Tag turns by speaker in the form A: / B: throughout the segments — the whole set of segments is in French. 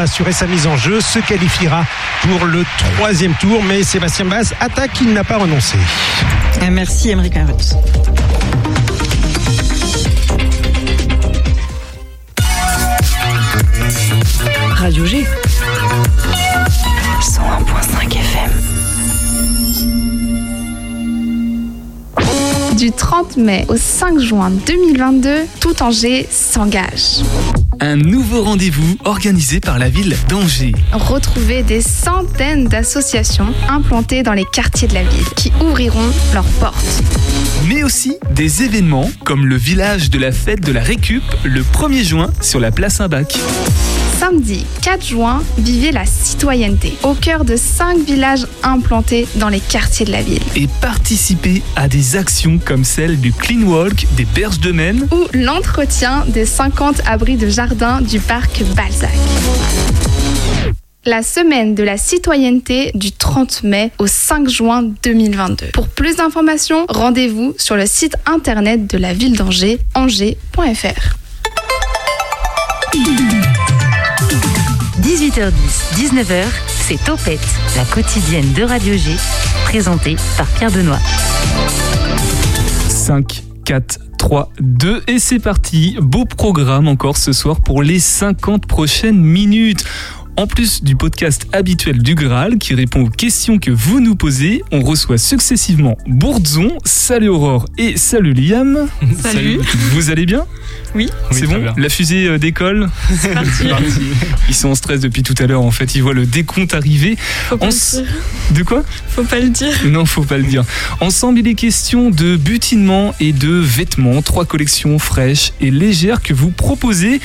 A: a assuré sa mise en jeu, se qualifiera pour le troisième tour, mais Sébastien Bass attaque, il n'a pas renoncé.
B: Merci Émeric Arutz.
C: Radio G.
D: Du 30 mai au 5 juin 2022, tout Angers s'engage.
E: Un nouveau rendez-vous organisé par la ville d'Angers.
D: Retrouvez des centaines d'associations implantées dans les quartiers de la ville qui ouvriront leurs portes.
E: Mais aussi des événements comme le village de la fête de la Récup le 1er juin sur la place Saint-Bac.
D: Samedi 4 juin, vivez la citoyenneté au cœur de 5 villages implantés dans les quartiers de la ville.
E: Et participez à des actions comme celle du Clean Walk des Berges de Maine
D: Ou l'entretien des 50 abris de jardin du parc Balzac. La semaine de la citoyenneté du 30 mai au 5 juin 2022. Pour plus d'informations, rendez-vous sur le site internet de la ville d'Angers, angers.fr.
F: 18h10, 19h, c'est Topette, la quotidienne de Radio G, présentée par Pierre Benoît.
E: 5, 4, 3, 2 et c'est parti. Beau programme encore ce soir pour les 50 prochaines minutes. En plus du podcast habituel du Graal qui répond aux questions que vous nous posez, on reçoit successivement Bourdzon, salut Aurore et salut Liam.
B: Salut.
E: Vous allez bien?
B: Oui.
E: C'est bon La fusée euh, décolle?
B: C'est parti.
E: Ils sont en stress depuis tout à l'heure en fait, ils voient le décompte arriver.
B: Faut pas, le dire.
E: De quoi?
B: Faut pas le dire.
E: Non, faut pas le dire. Ensemble, il est question de butinement et de vêtements, trois collections fraîches et légères que vous proposez.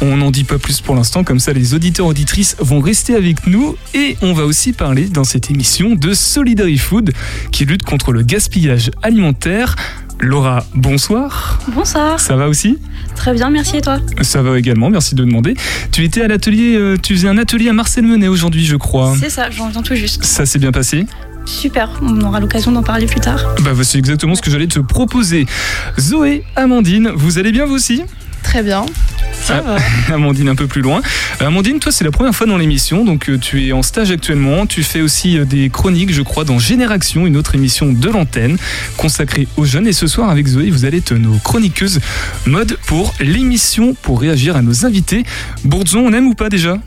E: On n'en dit pas plus pour l'instant, comme ça les auditeurs auditrices vont rester avec nous et on va aussi parler dans cette émission de Solidary Food qui lutte contre le gaspillage alimentaire. Laura, bonsoir.
G: Bonsoir,
E: Ça va aussi?
G: Très bien, merci et toi?
E: Ça va également, merci de demander. Tu étais à l'atelier, euh, tu faisais un atelier à Marcel Menet aujourd'hui, je crois.
G: C'est ça, j'en viens tout juste.
E: Ça s'est bien passé?
G: Super, on aura l'occasion d'en parler plus tard.
E: Bah, c'est exactement ce que j'allais te proposer. Zoé, Amandine, vous allez bien vous aussi?
D: Très bien.
E: Ça va. Amandine un peu plus loin. Euh, Amandine, toi c'est la première fois dans l'émission, donc euh, tu es en stage actuellement. Tu fais aussi euh, des chroniques, je crois, dans Génération, une autre émission de l'antenne consacrée aux jeunes. Et ce soir avec Zoé, vous allez être nos chroniqueuses mode pour l'émission pour réagir à nos invités. Bourdzon, on aime ou pas déjà?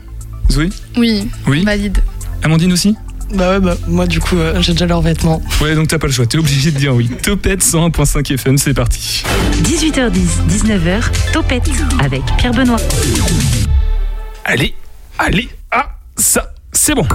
E: Zoé?
D: Oui,
E: Oui?
D: valide.
E: Amandine aussi?
B: Bah ouais, bah moi du coup, euh, j'ai déjà leurs vêtements.
E: Ouais, donc t'as pas le choix, t'es obligé de dire oui. Topette 101.5 FM, c'est parti.
F: 18h10, 19h, Topette avec Pierre Benoît.
E: Allez, allez, ah, ça, c'est bon.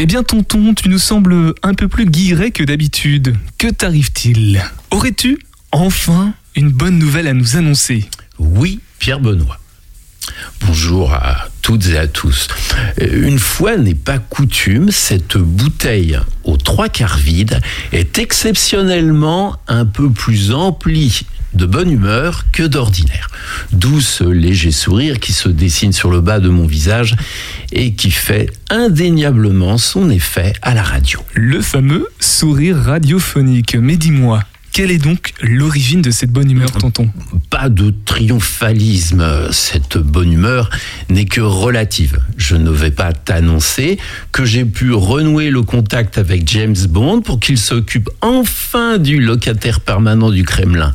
E: Eh bien, tonton, tu nous sembles un peu plus guilleret que d'habitude. Que t'arrive-t-il? Aurais-tu enfin une bonne nouvelle à nous annoncer?
H: Oui, Pierre Benoît. Bonjour à toutes et à tous. Euh, Une fois n'est pas coutume, cette bouteille aux trois quarts vide est exceptionnellement un peu plus emplie de bonne humeur que d'ordinaire. D'où ce léger sourire qui se dessine sur le bas de mon visage et qui fait indéniablement son effet à la radio.
E: Le fameux sourire radiophonique. Mais dis-moi, quelle est donc l'origine de cette bonne humeur, tonton?
H: Pas de triomphalisme. Cette bonne humeur n'est que relative. Je ne vais pas t'annoncer que j'ai pu renouer le contact avec James Bond pour qu'il s'occupe enfin du locataire permanent du Kremlin.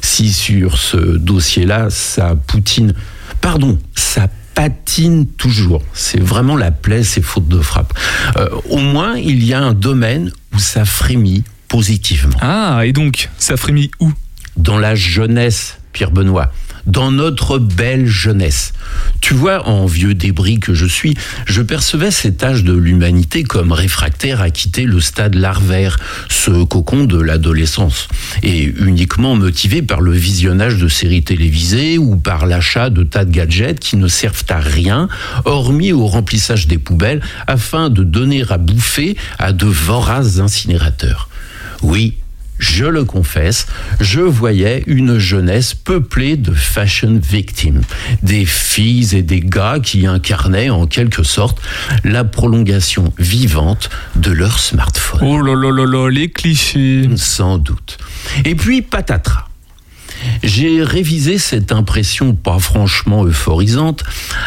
H: Si sur ce dossier-là, ça poutine, pardon, ça patine toujours. C'est vraiment la plaie, c'est faute de frappe. Euh, au moins, il y a un domaine où ça frémit positivement
E: Ah, et donc, ça frémit où?
H: Dans la jeunesse, Pierre Benoît, dans notre belle jeunesse. Tu vois, en vieux débris que je suis, je percevais cet âge de l'humanité comme réfractaire à quitter le stade larvaire, ce cocon de l'adolescence, et uniquement motivé par le visionnage de séries télévisées ou par l'achat de tas de gadgets qui ne servent à rien, hormis au remplissage des poubelles, afin de donner à bouffer à de voraces incinérateurs. Oui, je le confesse, je voyais une jeunesse peuplée de fashion victims, des filles et des gars qui incarnaient en quelque sorte la prolongation vivante de leur smartphone.
E: Oh là là là là, les clichés.
H: Sans doute. Et puis patatras. J'ai révisé cette impression pas franchement euphorisante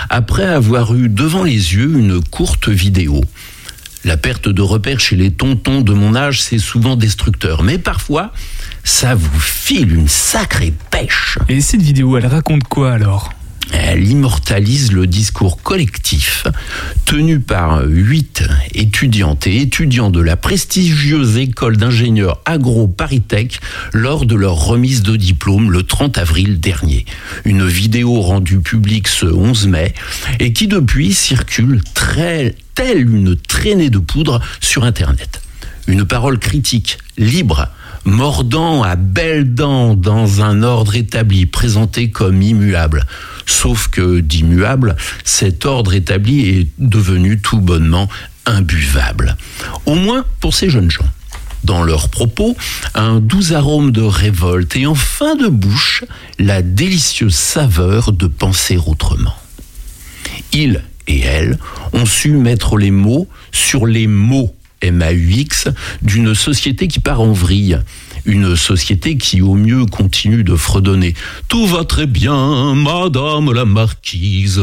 H: après avoir eu devant les yeux une courte vidéo. La perte de repères chez les tontons de mon âge, c'est souvent destructeur, mais parfois, ça vous file une sacrée pêche.
E: Et cette vidéo, elle raconte quoi alors?
H: Elle immortalise le discours collectif tenu par huit étudiantes et étudiants de la prestigieuse école d'ingénieurs agro-Paritech lors de leur remise de diplôme le 30 avril dernier. Une vidéo rendue publique ce 11 mai et qui depuis circule telle une traînée de poudre sur Internet. Une parole critique, libre, mordant à belles dents dans un ordre établi, présenté comme immuable. Sauf que d'immuable, cet ordre établi est devenu tout bonnement imbuvable. Au moins pour ces jeunes gens. Dans leurs propos, un doux arôme de révolte et en fin de bouche, la délicieuse saveur de penser autrement. Ils et elles ont su mettre les mots sur les mots MAUX d'une société qui part en vrille. Une société qui au mieux continue de fredonner Tout va très bien, Madame la Marquise,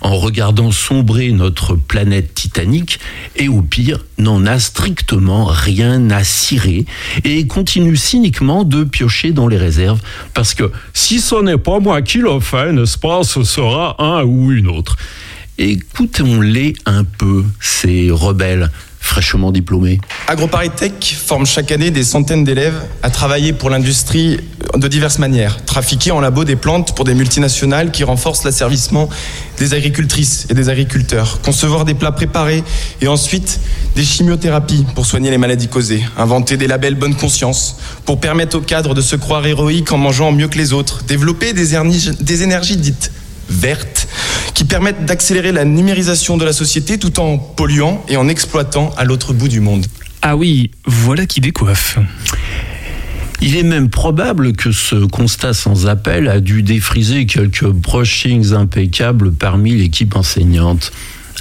H: en regardant sombrer notre planète titanique, et au pire n'en a strictement rien à cirer, et continue cyniquement de piocher dans les réserves, parce que si ce n'est pas moi qui le fais, n'est-ce pas, ce sera un ou une autre. Écoutons-les un peu, ces rebelles fraîchement diplômés.
I: AgroParisTech forme chaque année des centaines d'élèves à travailler pour l'industrie de diverses manières. Trafiquer en labo des plantes pour des multinationales qui renforcent l'asservissement des agricultrices et des agriculteurs. Concevoir des plats préparés et ensuite des chimiothérapies pour soigner les maladies causées. Inventer des labels bonne conscience pour permettre aux cadres de se croire héroïques en mangeant mieux que les autres. Développer des, des énergies dites vertes qui permettent d'accélérer la numérisation de la société tout en polluant et en exploitant à l'autre bout du monde.
E: Ah oui, voilà qui décoiffe.
H: Il est même probable que ce constat sans appel a dû défriser quelques brushings impeccables parmi l'équipe enseignante.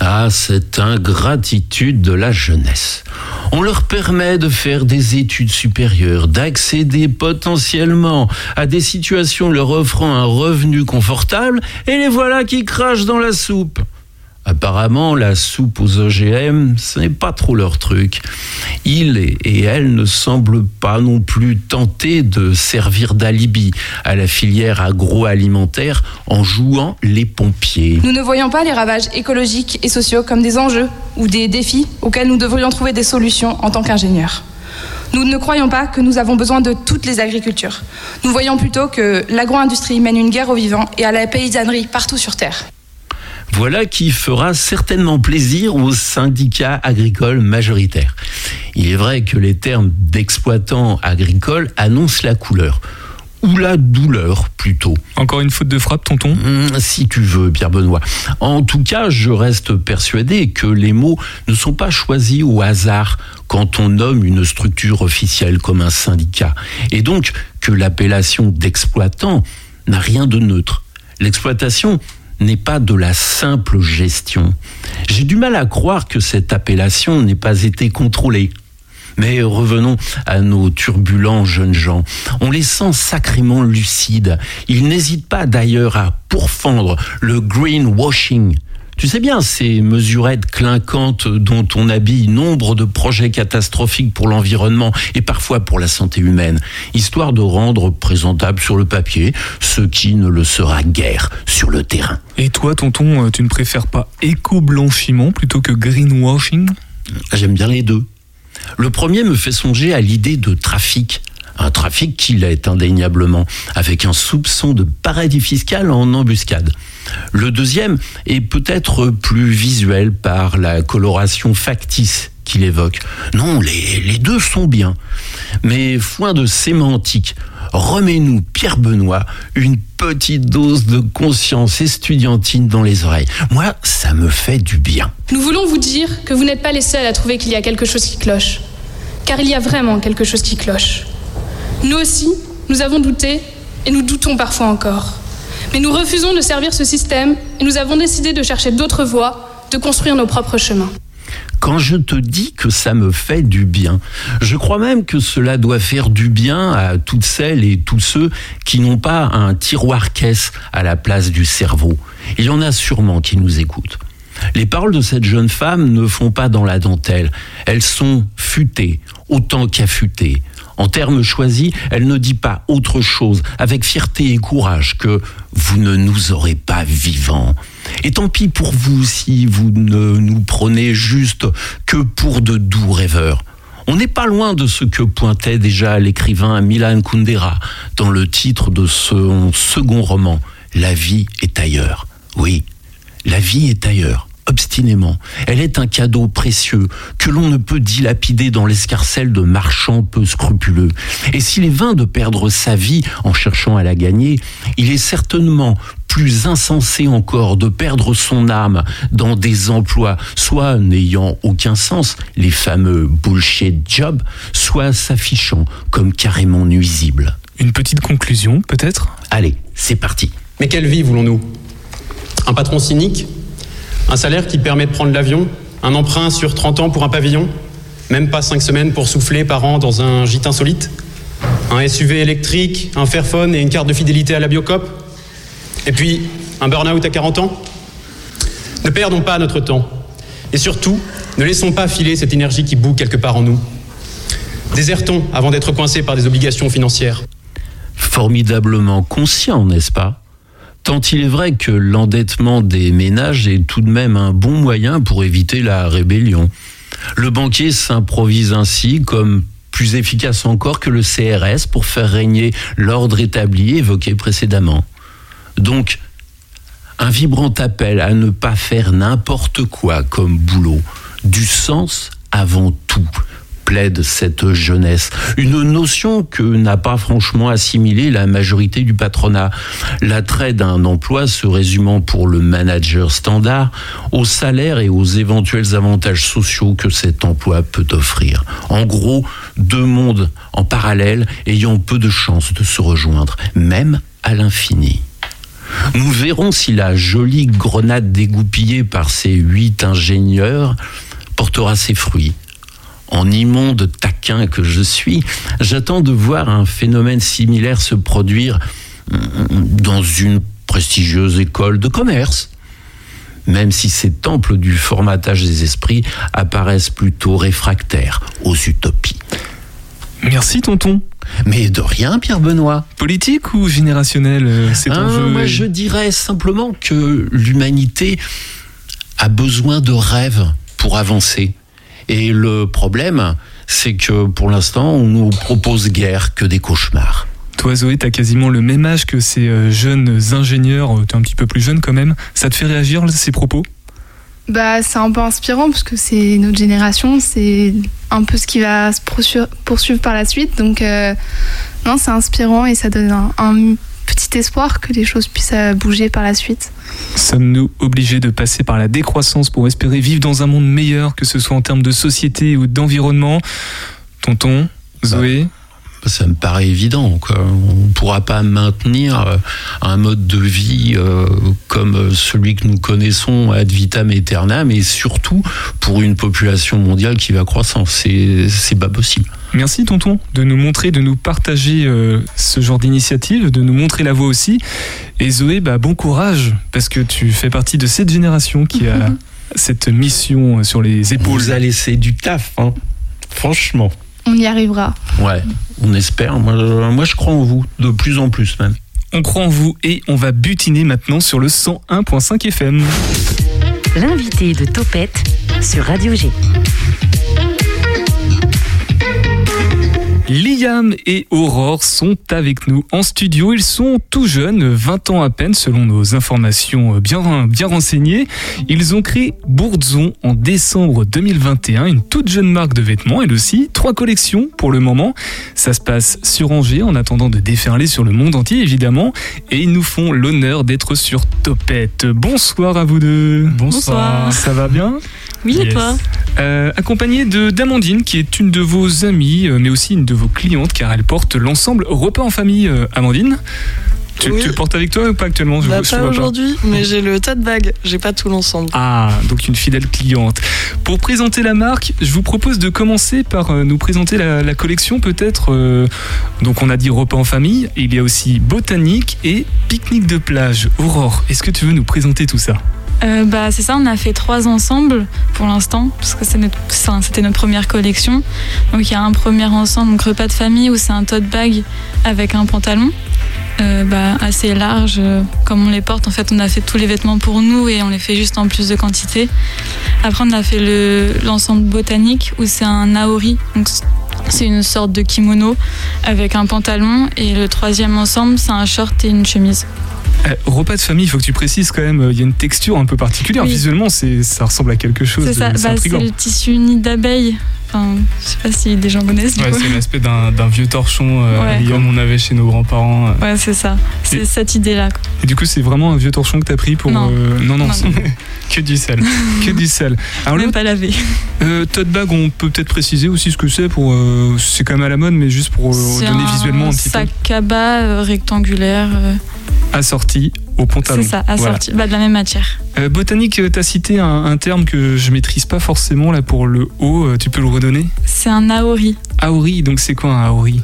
H: Ah, cette ingratitude de la jeunesse. On leur permet de faire des études supérieures, d'accéder potentiellement à des situations leur offrant un revenu confortable, et les voilà qui crachent dans la soupe. Apparemment, la soupe aux OGM, ce n'est pas trop leur truc. Ils et elles ne semblent pas non plus tenter de servir d'alibi à la filière agroalimentaire en jouant les pompiers.
J: Nous ne voyons pas les ravages écologiques et sociaux comme des enjeux ou des défis auxquels nous devrions trouver des solutions en tant qu'ingénieurs. Nous ne croyons pas que nous avons besoin de toutes les agricultures. Nous voyons plutôt que l'agro-industrie mène une guerre aux vivants et à la paysannerie partout sur Terre.
H: Voilà qui fera certainement plaisir aux syndicats agricoles majoritaires. Il est vrai que les termes d'exploitants agricoles annoncent la couleur ou la douleur plutôt.
E: Encore une faute de frappe, tonton?
H: Mmh, Si tu veux, Pierre Benoît. En tout cas, je reste persuadé que les mots ne sont pas choisis au hasard quand on nomme une structure officielle comme un syndicat. Et donc que l'appellation d'exploitant n'a rien de neutre. L'exploitation n'est pas de la simple gestion. J'ai du mal à croire que cette appellation n'ait pas été contrôlée. Mais revenons à nos turbulents jeunes gens. On les sent sacrément lucides. Ils n'hésitent pas d'ailleurs à pourfendre le greenwashing, tu sais bien, ces mesurettes clinquantes dont on habille nombre de projets catastrophiques pour l'environnement et parfois pour la santé humaine, histoire de rendre présentable sur le papier ce qui ne le sera guère sur le terrain.
E: Et toi, tonton, euh, tu ne préfères pas éco-blanchiment plutôt que greenwashing?
H: J'aime bien les deux. Le premier me fait songer à l'idée de trafic un trafic qui l'est indéniablement, avec un soupçon de paradis fiscal en embuscade. Le deuxième est peut-être plus visuel par la coloration factice qu'il évoque. Non, les, deux sont bien. Mais foin de sémantique, remets-nous, Pierre Benoît, une petite dose de conscience estudiantine dans les oreilles. Moi, ça me fait du bien.
J: Nous voulons vous dire que vous n'êtes pas les seuls à trouver qu'il y a quelque chose qui cloche. Car il y a vraiment quelque chose qui cloche. Nous aussi, nous avons douté et nous doutons parfois encore. Mais nous refusons de servir ce système et nous avons décidé de chercher d'autres voies, de construire nos propres chemins.
H: quand je te dis que ça me fait du bien. Je crois même que cela doit faire du bien à toutes celles et tous ceux qui n'ont pas un tiroir caisse à la place du cerveau. Il y en a sûrement qui nous écoutent. Les paroles de cette jeune femme ne font pas dans la dentelle. Elles sont futées, autant qu'affûtées. En termes choisis, elle ne dit pas autre chose avec fierté et courage que vous ne nous aurez pas vivants. Et tant pis pour vous si vous ne nous prenez juste que pour de doux rêveurs. On n'est pas loin de ce que pointait déjà l'écrivain Milan Kundera dans le titre de son second roman, La vie est ailleurs. Oui, la vie est ailleurs obstinément. Elle est un cadeau précieux que l'on ne peut dilapider dans l'escarcelle de marchands peu scrupuleux. Et s'il est vain de perdre sa vie en cherchant à la gagner, il est certainement plus insensé encore de perdre son âme dans des emplois soit n'ayant aucun sens, les fameux bullshit jobs, soit s'affichant comme carrément nuisibles.
E: Une petite conclusion, peut-être?
H: Allez, c'est parti.
K: Mais quelle vie voulons-nous? Un patron cynique? Un salaire qui permet de prendre l'avion, un emprunt sur 30 ans pour un pavillon, même pas 5 semaines pour souffler par an dans un gîte insolite, un SUV électrique, un Fairphone et une carte de fidélité à la Biocop, et puis un burn-out à 40 ans. Ne perdons pas notre temps. Et surtout, ne laissons pas filer cette énergie qui bout quelque part en nous. Désertons avant d'être coincés par des obligations financières.
H: Formidablement conscient, n'est-ce pas? Tant il est vrai que l'endettement des ménages est tout de même un bon moyen pour éviter la rébellion. Le banquier s'improvise ainsi comme plus efficace encore que le CRS pour faire régner l'ordre établi évoqué précédemment. Donc, un vibrant appel à ne pas faire n'importe quoi comme boulot, du sens avant tout, cette jeunesse. Une notion que n'a pas franchement assimilée la majorité du patronat. L'attrait d'un emploi se résumant pour le manager standard au salaire et aux éventuels avantages sociaux que cet emploi peut offrir. En gros, deux mondes en parallèle ayant peu de chances de se rejoindre, même à l'infini. Nous verrons si la jolie grenade dégoupillée par ces huit ingénieurs portera ses fruits en immonde taquin que je suis, j'attends de voir un phénomène similaire se produire mm, dans une prestigieuse école de commerce. Même si ces temples du formatage des esprits apparaissent plutôt réfractaires aux utopies.
E: Merci tonton.
H: Mais de rien, Pierre Benoît.
E: Politique ou générationnel euh, c'est
H: ah, Moi, je dirais simplement que l'humanité a besoin de rêves pour avancer. Et le problème, c'est que pour l'instant, on nous propose guère que des cauchemars.
E: Toi, Zoé, t'as quasiment le même âge que ces euh, jeunes ingénieurs. Euh, t'es un petit peu plus jeune quand même. Ça te fait réagir ces propos?
D: Bah, c'est un peu inspirant parce que c'est notre génération, c'est un peu ce qui va se poursuivre par la suite. Donc, euh, non, c'est inspirant et ça donne un, petit espoir que les choses puissent euh, bouger par la suite.
E: Sommes-nous obligés de passer par la décroissance pour espérer vivre dans un monde meilleur, que ce soit en termes de société ou d'environnement? Tonton, Zoé
H: ça me paraît évident. On ne pourra pas maintenir euh, un mode de vie euh, comme celui que nous connaissons ad vitam aeternam, et surtout pour une population mondiale qui va croissant. C'est pas possible.
E: Merci tonton de nous montrer, de nous partager euh, ce genre d'initiative, de nous montrer la voie aussi. Et Zoé, bah, bon courage parce que tu fais partie de cette génération qui a cette mission sur les épaules.
H: Vous a laissé du taf, hein franchement.
D: On y arrivera.
H: Ouais, on espère. Moi, moi, je crois en vous, de plus en plus même.
E: On croit en vous et on va butiner maintenant sur le 101.5 FM.
F: L'invité de Topette sur Radio G.
E: Liam et Aurore sont avec nous en studio. Ils sont tout jeunes, 20 ans à peine selon nos informations bien, bien renseignées. Ils ont créé Bourdzon en décembre 2021, une toute jeune marque de vêtements, elle aussi. Trois collections pour le moment. Ça se passe sur Angers en attendant de déferler sur le monde entier évidemment. Et ils nous font l'honneur d'être sur Topette. Bonsoir à vous deux.
B: Bonsoir.
E: Ça va bien?
B: Oui, et toi
E: euh, Accompagné de d'Amandine qui est une de vos amies, euh, mais aussi une de vos clientes car elle porte l'ensemble repas en famille, euh, Amandine. Tu,
B: Oui.
E: tu le portes avec toi ou pas actuellement Je-
B: Bah,
E: je te
B: pas aujourd'hui, mais j'ai le tote bag. J'ai pas tout l'ensemble.
E: Ah, donc une fidèle cliente. Pour présenter la marque, je vous propose de commencer par nous présenter la, la collection peut-être. euh, donc on a dit repas en famille, il y a aussi botanique et pique-nique de plage. Aurore, est-ce que tu veux nous présenter tout ça?
L: Euh, bah, c'est ça, on a fait trois ensembles pour l'instant, parce que c'était notre première collection. Donc il y a un premier ensemble, donc repas de famille, où c'est un tote bag avec un pantalon euh, bah, assez large. euh, Comme on les porte, en fait, on a fait tous les vêtements pour nous et on les fait juste en plus de quantité. Après, on a fait le- l'ensemble botanique, où c'est un aori, donc c'est une sorte de kimono avec un pantalon. Et le troisième ensemble, c'est un short et une chemise.
E: Euh, Repas de famille, il faut que tu précises quand même, euh, il y a une texture un peu particulière.
L: Oui.
E: Visuellement, c'est, ça ressemble à quelque chose.
L: C'est ça,
E: c'est
L: bah, c'est le tissu nid d'abeille. Enfin, je sais pas si des gens connaissent du
M: Ouais,
L: coup.
M: c'est l'aspect d'un vieux torchon euh,
L: Ouais.
M: comme on avait chez nos grands-parents. euh.
L: Ouais, c'est ça. C'est cette idée-là.
E: Et du coup, c'est vraiment un vieux torchon que t'as pris pour.
L: Non.
E: euh, non, non,
L: Non,
E: c'est- que du sel. que du sel. Alors,
L: Même pas lavé.
E: euh, tote bag, on peut peut-être préciser aussi ce que c'est pour. euh, c'est quand même à la mode, mais juste pour donner visuellement un petit
L: sac à bas rectangulaire.
E: peu assorti au pantalon.
L: c'est ça,
E: Voilà.
L: assorti bah, de la même matière.
E: Euh, botanique, tu as cité un, un terme que je maîtrise pas forcément là pour le haut. tu peux le
L: C'est un aori.
E: Aori, donc c'est quoi un aori?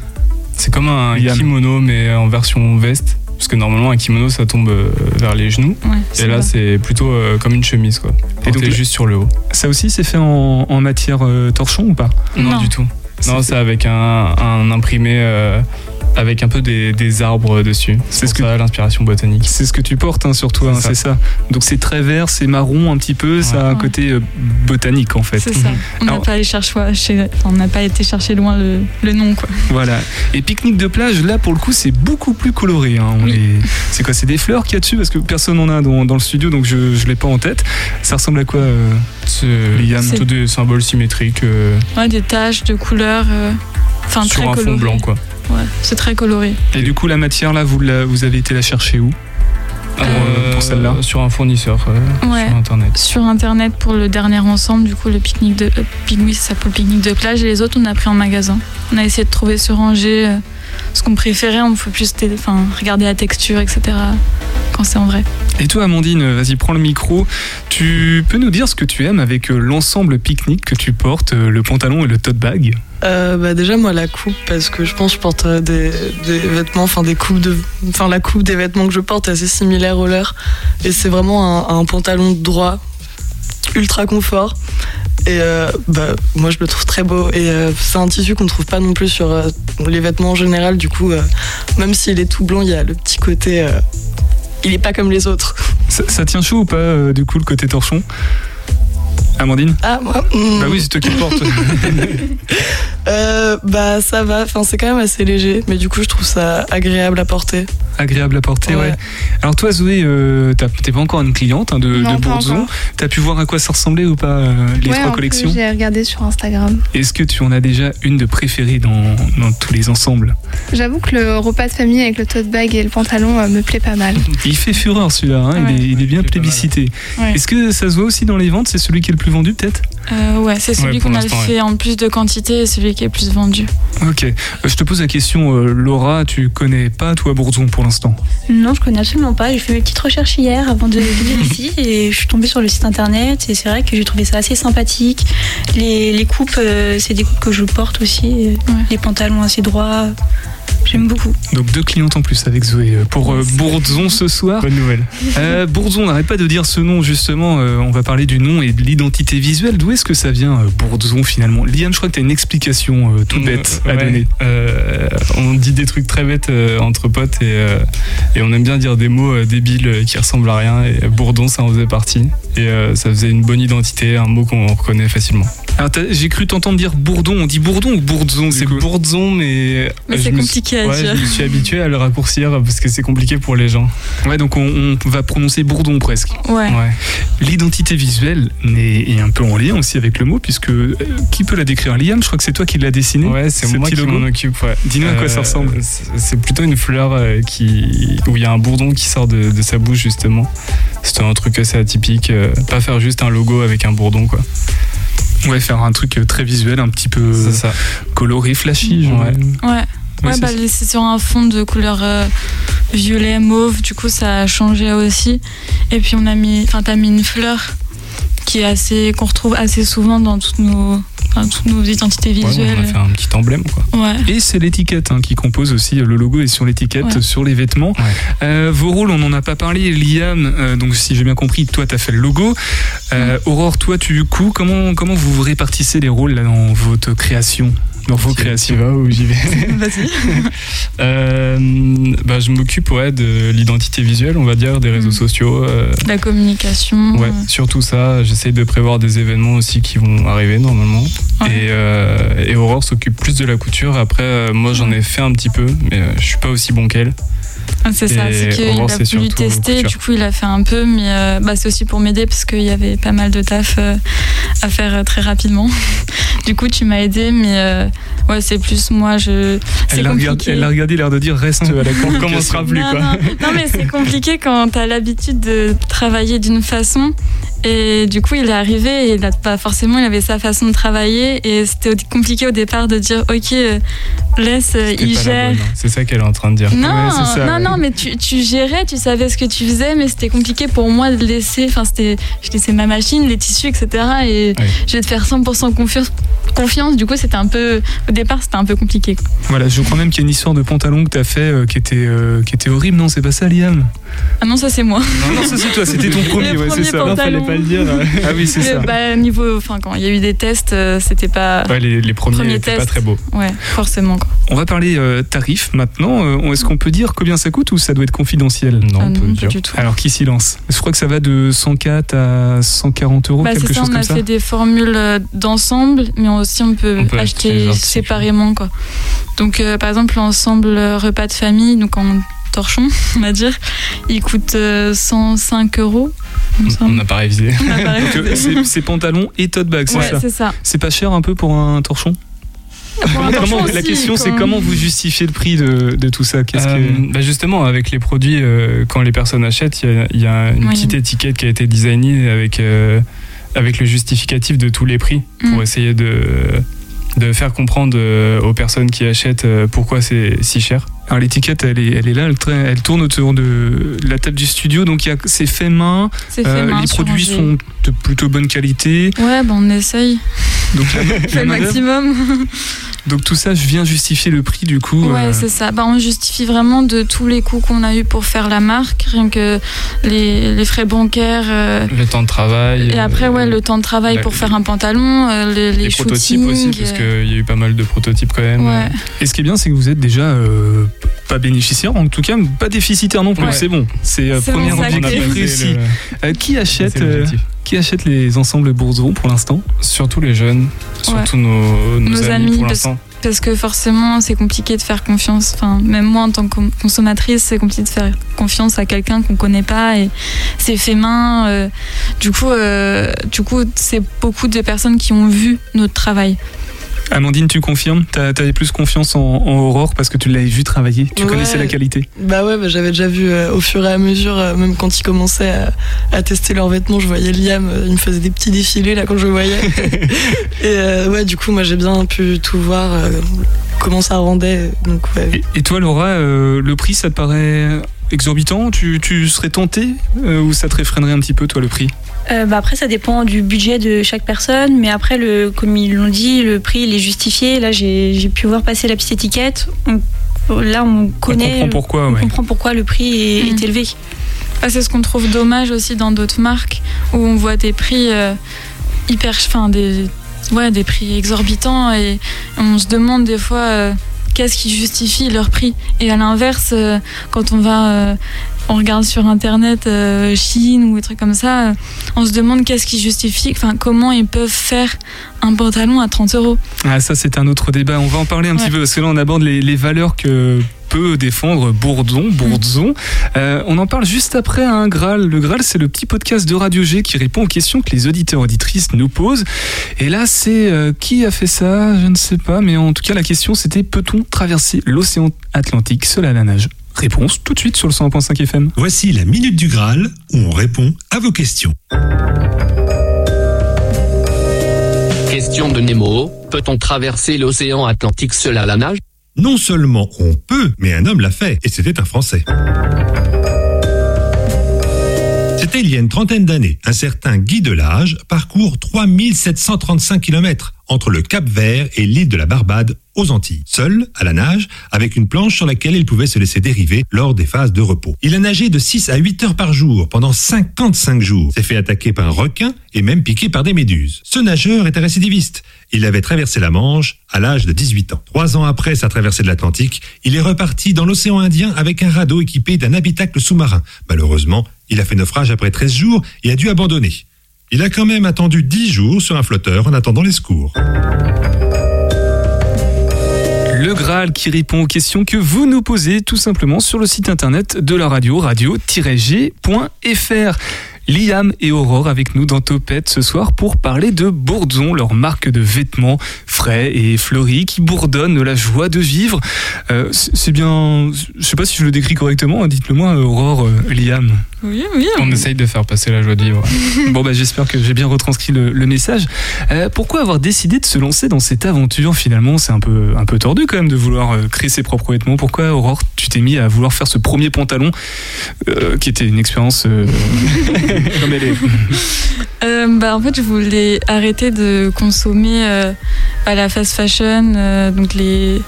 M: C'est comme un kimono, mais en version veste. Parce que normalement, un kimono, ça tombe euh, vers les genoux.
L: Ouais,
M: Et
L: c'est
M: là, c'est plutôt euh, comme une chemise, quoi.
E: Et donc,
M: juste sur le haut.
E: Ça aussi, c'est fait en, en matière euh, torchon ou pas?
M: Non,
L: Non.
M: du tout. Non, c'est avec un, un imprimé euh, avec un peu des, des arbres dessus.
E: C'est ce que-
M: l'inspiration botanique.
E: C'est ce que tu portes hein, sur toi, hein,
M: C'est
E: ça. Donc c'est très vert, c'est marron un petit peu, ça a un
L: Ouais.
E: côté euh, botanique en fait.
L: C'est ça. On n'a pas, allé chercher- chez- enfin, on n'a pas été chercher loin le, le nom. Quoi.
E: Voilà. Et pique-nique de plage, là pour le coup, c'est beaucoup plus coloré. hein. On
L: Oui.
E: est- C'est quoi C'est des fleurs qu'il y a dessus? Parce que personne n'en a dans, dans le studio, donc je ne l'ai pas en tête. Ça ressemble à quoi euh,
M: C'est
E: Liam.
M: plutôt des symboles symétriques euh,
L: Ouais, des taches de couleurs. Euh, Enfin,
M: sur
L: très
M: un fond blanc, quoi.
L: Ouais, c'est très coloré.
E: Et du coup, la matière là, vous, la- vous avez été la chercher où? Pour, euh, pour celle-là?
M: Sur un fournisseur euh,
L: Ouais.
M: sur Internet.
L: Sur internet pour le dernier ensemble, du coup, le pique-nique de. euh, pique- oui, ça pour le pique-nique de plage. Et les autres, on a pris en magasin. On a essayé de trouver ce rangé. euh, ce qu'on préférait, on peut plus enfin, regarder la texture, etc. quand c'est en vrai.
E: Et toi, Amandine, vas-y, prends le micro. Tu peux nous dire ce que tu aimes avec euh, l'ensemble pique-nique que tu portes, euh, le pantalon et le tote bag?
B: Euh, bah déjà moi la coupe parce que je pense que je porte des, vêtements, enfin des coupes de, enfin la coupe des vêtements que je porte est assez similaire au leur et c'est vraiment un, pantalon droit, ultra confort. Et bah moi je le trouve très beau. Et c'est un tissu qu'on trouve pas non plus sur les vêtements en général. Du coup même s'il est tout blanc il y a le petit côté, il est pas comme les autres.
E: ça, ça tient chaud ou pas, euh, du coup, le côté torchon? Amandine?
B: Ah moi. hmm.
E: Bah oui, c'est toi qui le portes.
B: Euh, bah ça va, enfin c'est quand même assez léger, mais du coup je trouve ça agréable à porter.
E: Agréable à porter, ouais.
B: Ouais.
E: Alors toi, Zoé, euh, t'es pas encore une cliente hein, de,
D: Non,
E: de
D: encore.
E: T'as pu voir à quoi ça ressemblait ou pas euh, les
D: Ouais,
E: trois collections?
D: J'ai regardé sur Instagram.
E: Est-ce que tu en as déjà une de préférée dans, dans tous les ensembles?
D: J'avoue que le repas de famille avec le tote bag et le pantalon euh, me plaît pas mal.
E: Il fait fureur celui-là, hein,
L: Ouais.
E: il, est, il est bien plébiscité.
L: Ouais.
E: Est-ce que ça se voit aussi dans les ventes? C'est celui qui est le plus vendu peut-être?
L: Euh, ouais, c'est celui qu'on a fait en plus de quantité et celui qui est plus vendu.
E: Ok. Euh, je te pose la question, euh, Laura, tu connais pas toi Bourdzon pour l'instant
G: Non, je connais absolument pas. J'ai fait mes petites recherches hier avant de venir ici et je suis tombée sur le site internet et c'est vrai que j'ai trouvé ça assez sympathique. Les, les coupes, euh, c'est des coupes que je porte aussi. Les pantalons assez droits. J'aime beaucoup.
E: Donc deux clientes en plus avec Zoé euh, pour euh, Bourdzon ce soir.
M: Bonne nouvelle.
E: Euh, Bourdzon, n'arrête pas de dire ce nom justement. euh, on va parler du nom et de l'identité visuelle. D'où est-ce que ça vient, euh, Bourdzon finalement? Liam, je crois que tu as une explication euh, toute bête à
M: Ouais,
E: donner.
M: euh, on dit des trucs très bêtes euh, entre potes et, euh, et on aime bien dire des mots euh, débiles euh, qui ressemblent à rien. Et Bourdon, ça en faisait partie. Et euh, ça faisait une bonne identité, un mot qu'on reconnaît facilement.
E: Alors j'ai cru t'entendre dire Bourdon. On dit Bourdon ou Bourdzon
M: C'est Bourdzon, mais.
L: Mais
M: je
L: c'est
M: suis-
L: compliqué à
M: ouais,
L: dire.
M: Je me suis habitué à le raccourcir parce que c'est compliqué pour les gens.
E: Ouais, donc on, on va prononcer Bourdon presque.
L: Ouais.
M: Ouais.
E: L'identité visuelle est, est un peu en lien aussi avec le mot, puisque euh, qui peut la décrire? Liam, je crois que c'est toi qui l'as dessiné.
M: Ouais, c'est
E: ce
M: moi qui m'en occupe. Ouais.
E: Dis-nous à quoi ça
M: Euh,
E: ressemble.
M: c'est- C'est plutôt une fleur euh, qui où il y a un bourdon qui sort de, de sa bouche justement. C'était un truc assez atypique. euh, pas faire juste un logo avec un bourdon quoi.
E: Ouais, faire un truc euh, très visuel, un petit peu
M: C'est ça.
E: coloré, flashy. genre.
M: Ouais.
L: Ouais. Ouais, bah, c'est sur un fond de couleur euh, violet, mauve, du coup ça a changé aussi. Et puis on a mis, enfin t'as mis une fleur qui est assez, qu'on retrouve assez souvent dans toutes nos, enfin, toutes nos identités
M: Ouais,
L: visuelles.
M: on a fait un petit emblème quoi.
L: Ouais.
E: Et c'est l'étiquette hein, qui compose aussi, le logo est sur l'étiquette,
L: Ouais.
E: sur les vêtements. Euh, vos rôles, on n'en a pas parlé. Liam, euh, donc si j'ai bien compris, toi tu as fait le logo. Euh, Aurore, toi tu couds. Comment, comment vous répartissez les rôles là, dans votre création dans vos créations.
M: Tu vas ou j'y vais
L: Vas-y.
M: Euh, bah, je m'occupe ouais, de l'identité visuelle, on va dire, des réseaux sociaux. euh,
L: La communication.
M: Ouais, surtout ça. J'essaye de prévoir des événements aussi qui vont arriver normalement. Et, euh, et Aurore s'occupe plus de la couture. Après, euh, moi j'en ai fait un petit peu, mais euh, je suis pas aussi bon qu'elle.
L: Ah, C'est ça, c'est qu'il a voulu tester, du coup il a fait un peu, mais euh, bah, c'est aussi pour m'aider parce qu'il y avait pas mal de taf euh, à faire euh, très rapidement. du coup tu m'as aidé, mais euh, ouais c'est plus moi, je...
E: Elle l'a regardé, regardé, l'air de dire reste à la
M: On commencera plus
L: non,
M: quoi.
L: non, non, mais c'est compliqué quand t'as l'habitude de travailler d'une façon et du coup il est arrivé et il a pas forcément il avait sa façon de travailler et c'était compliqué au départ de dire ok euh, laisse euh, il gère
M: hein. C'est ça qu'elle est en train de dire.
L: non,
M: Ouais, c'est ça,
L: non,
M: ouais.
L: non, mais tu, tu gérais, tu savais ce que tu faisais, mais c'était compliqué pour moi de laisser. Enfin, c'était, je laissais ma machine, les tissus, etc. Et je vais te faire 100% confiance. Confiance, du coup, c'était un peu. Au départ, c'était un peu compliqué. quoi.
E: Voilà, je crois même qu'il y a une histoire de pantalon que tu as fait euh, qui, était, euh, qui était horrible. Non, c'est pas ça, Liam?
L: Ah non, ça c'est moi.
E: Non, non, ça c'est toi, c'était ton premier,
L: Le
E: ouais, c'est ça.
L: pantalon.
E: Non, fallait pas le dire. Ah oui, c'est ça.
L: Bah, niveau, enfin, quand il y a eu des tests, euh, c'était pas.
M: Ouais, les, les premiers
L: Premier
M: étaient pas très beaux.
L: Ouais, forcément. Quoi.
E: On va parler euh, tarifs maintenant. Euh, Est-ce qu'on peut dire combien ça coûte ou ça doit être confidentiel?
M: Non,
L: Ah on peut non, pas dire. du tout.
E: Alors qui s'y lance? Je crois que ça va de 104 à 140 euros,
L: Bah,
E: quelque
L: c'est ça,
E: chose
L: on
E: comme
L: a
E: ça.
L: fait des formules d'ensemble, mais aussi on peut,
E: On peut acheter
L: séparément. Quoi. Donc, euh, par exemple, l'ensemble repas de famille, donc en torchon, on va dire, il coûte euh, 105 euros. il me
M: On n'a pas révisé.
E: Euh, c'est- pantalon et tote bag, c'est
L: Ouais,
E: ça
L: c'est ça.
E: C'est pas cher un peu pour un torchon Comment- La question c'est comment vous justifiez le prix de, de tout ça? Qu'est-ce
M: Euh,
E: que...
M: bah justement, avec les produits, euh, quand les personnes achètent, il y a, il y a une
L: Oui.
M: petite étiquette qui a été designée avec, euh, avec le justificatif de tous les prix pour
L: Mm.
M: essayer de, de faire comprendre euh, aux personnes qui achètent euh, pourquoi c'est si cher.
E: Alors l'étiquette elle est, elle est là, elle, tourne autour de la table du studio, donc il y a- c'est fait main,
L: fait main,
E: les produits sont de plutôt bonne qualité,
L: Ouais, bah, on essaye.
E: donc, la- la
L: le maximum.
E: Donc tout ça vient justifier le prix du coup.
L: Ouais,
E: euh,
L: c'est ça. Bah, on justifie vraiment de tous les coûts qu'on a eu pour faire la marque, rien que les, les frais bancaires. euh,
M: Le temps de travail.
L: et après, ouais, le temps de travail
M: la-
L: pour faire un pantalon, euh, les, les,
M: les prototypes aussi, parce
L: euh,
M: qu'il y a eu pas mal de prototypes quand même.
L: Ouais.
E: Et ce qui est bien, c'est que vous êtes déjà euh, pas bénéficiaire, en tout cas pas déficitaire non plus.
M: Ouais.
E: C'est bon, c'est euh, premier
L: bon,
E: objectif réussi.
M: Le-
E: Euh, qui achète euh. Qui achète les ensembles Bourgeon pour l'instant
M: Surtout les jeunes, surtout nos, nos
L: Nos
M: amis,
L: amis,
M: pour
L: parce,
M: l'instant.
L: parce que forcément, c'est compliqué de faire confiance. Enfin, même moi, en tant que consommatrice, c'est compliqué de faire confiance à quelqu'un qu'on connaît pas et c'est fait main. euh, du coup, euh, du coup, c'est beaucoup de personnes qui ont vu notre travail.
E: Amandine, tu confirmes? T'avais plus confiance en, en Aurore parce que tu l'avais vu travailler, tu
B: Ouais.
E: connaissais la qualité?
B: Bah ouais, bah j'avais déjà vu euh, au fur et à mesure, euh, même quand ils commençaient à, à tester leurs vêtements, je voyais Liam, euh, il me faisait des petits défilés là quand je le voyais. et ouais, du coup, moi j'ai bien pu tout voir, comment ça rendait. Donc ouais.
E: Et, et toi, Laura, le prix, ça te paraît exorbitant tu, tu serais tenté euh, ou ça te réfrénerait un petit peu, toi, le prix?
G: Euh, bah après, ça dépend du budget de chaque personne, mais après, le, comme ils l'ont dit, le prix il est justifié. Là, j'ai j'ai pu voir passer la petite étiquette. On- là, on connaît.
E: comprend pourquoi,
G: on
E: ouais.
G: comprend pourquoi le prix est,
L: Mm.
G: est élevé.
L: Ah, c'est ce qu'on trouve dommage aussi dans d'autres marques où on voit des prix euh, hyper, enfin des, ouais, des prix exorbitants et on se demande des fois euh, qu'est-ce qui justifie leur prix. Et à l'inverse, euh, quand on va, euh, on regarde sur internet euh, Chine ou des trucs comme ça, euh, on se demande qu'est-ce qui justifie, enfin comment ils peuvent faire un pantalon à 30 euros.
E: Ah, ça, c'est un autre débat. On va en parler un petit peu parce que là, on aborde les, les valeurs que peut défendre Bourdon. Bourdon. Euh, on en parle juste après un Graal. Le Graal, c'est le petit podcast de Radio G qui répond aux questions que les auditeurs auditrices nous posent. Et là, c'est euh, qui a fait ça? Je ne sais pas, mais en tout cas, la question c'était peut-on traverser l'océan Atlantique? Seul à la nage Réponse tout de suite sur le 101.5 FM.
N: Voici la Minute du Graal où on répond à vos questions.
O: Question de Nemo. Peut-on traverser l'océan Atlantique seul à la nage?
N: Non seulement on peut, mais un homme l'a fait, et c'était un Français. C'était il y a une trentaine d'années. Un certain Guy Delage parcourt 3735 km entre le Cap Vert et l'île de la Barbade aux Antilles, seul, à la nage, avec une planche sur laquelle il pouvait se laisser dériver lors des phases de repos. Il a nagé de 6 à 8 heures par jour pendant 55 jours, s'est fait attaquer par un requin et même piqué par des méduses. Ce nageur était récidiviste. Il avait traversé la Manche à l'âge de 18 ans. Trois ans après sa traversée de l'Atlantique, il est reparti dans l'océan Indien avec un radeau équipé d'un habitacle sous-marin. Malheureusement, il a fait naufrage après 13 jours et a dû abandonner. Il a quand même attendu 10 jours sur un flotteur en attendant les secours.
E: Le Graal qui répond aux questions que vous nous posez tout simplement sur le site internet de la radio, radio-g.fr. Liam et Aurore avec nous dans Topette ce soir pour parler de Bourdon, leur marque de vêtements frais et fleuris qui bourdonnent la joie de vivre. Euh, c'est bien, je sais pas si je le décris correctement, hein, dites-le moi Aurore, euh, Liam.
L: Oui, oui.
M: On essaye de faire passer la joie de vivre.
E: Bon bah j'espère que j'ai bien retranscrit le, le message. Euh, pourquoi avoir décidé de se lancer dans cette aventure finalement? C'est un peu un peu tordu quand même de vouloir créer ses propres vêtements. Pourquoi Aurore, tu t'es mis à vouloir faire ce premier pantalon qui était une expérience comme elle est
L: Euh, bah, en fait, je voulais arrêter de consommer euh, à la fast fashion, euh, donc les,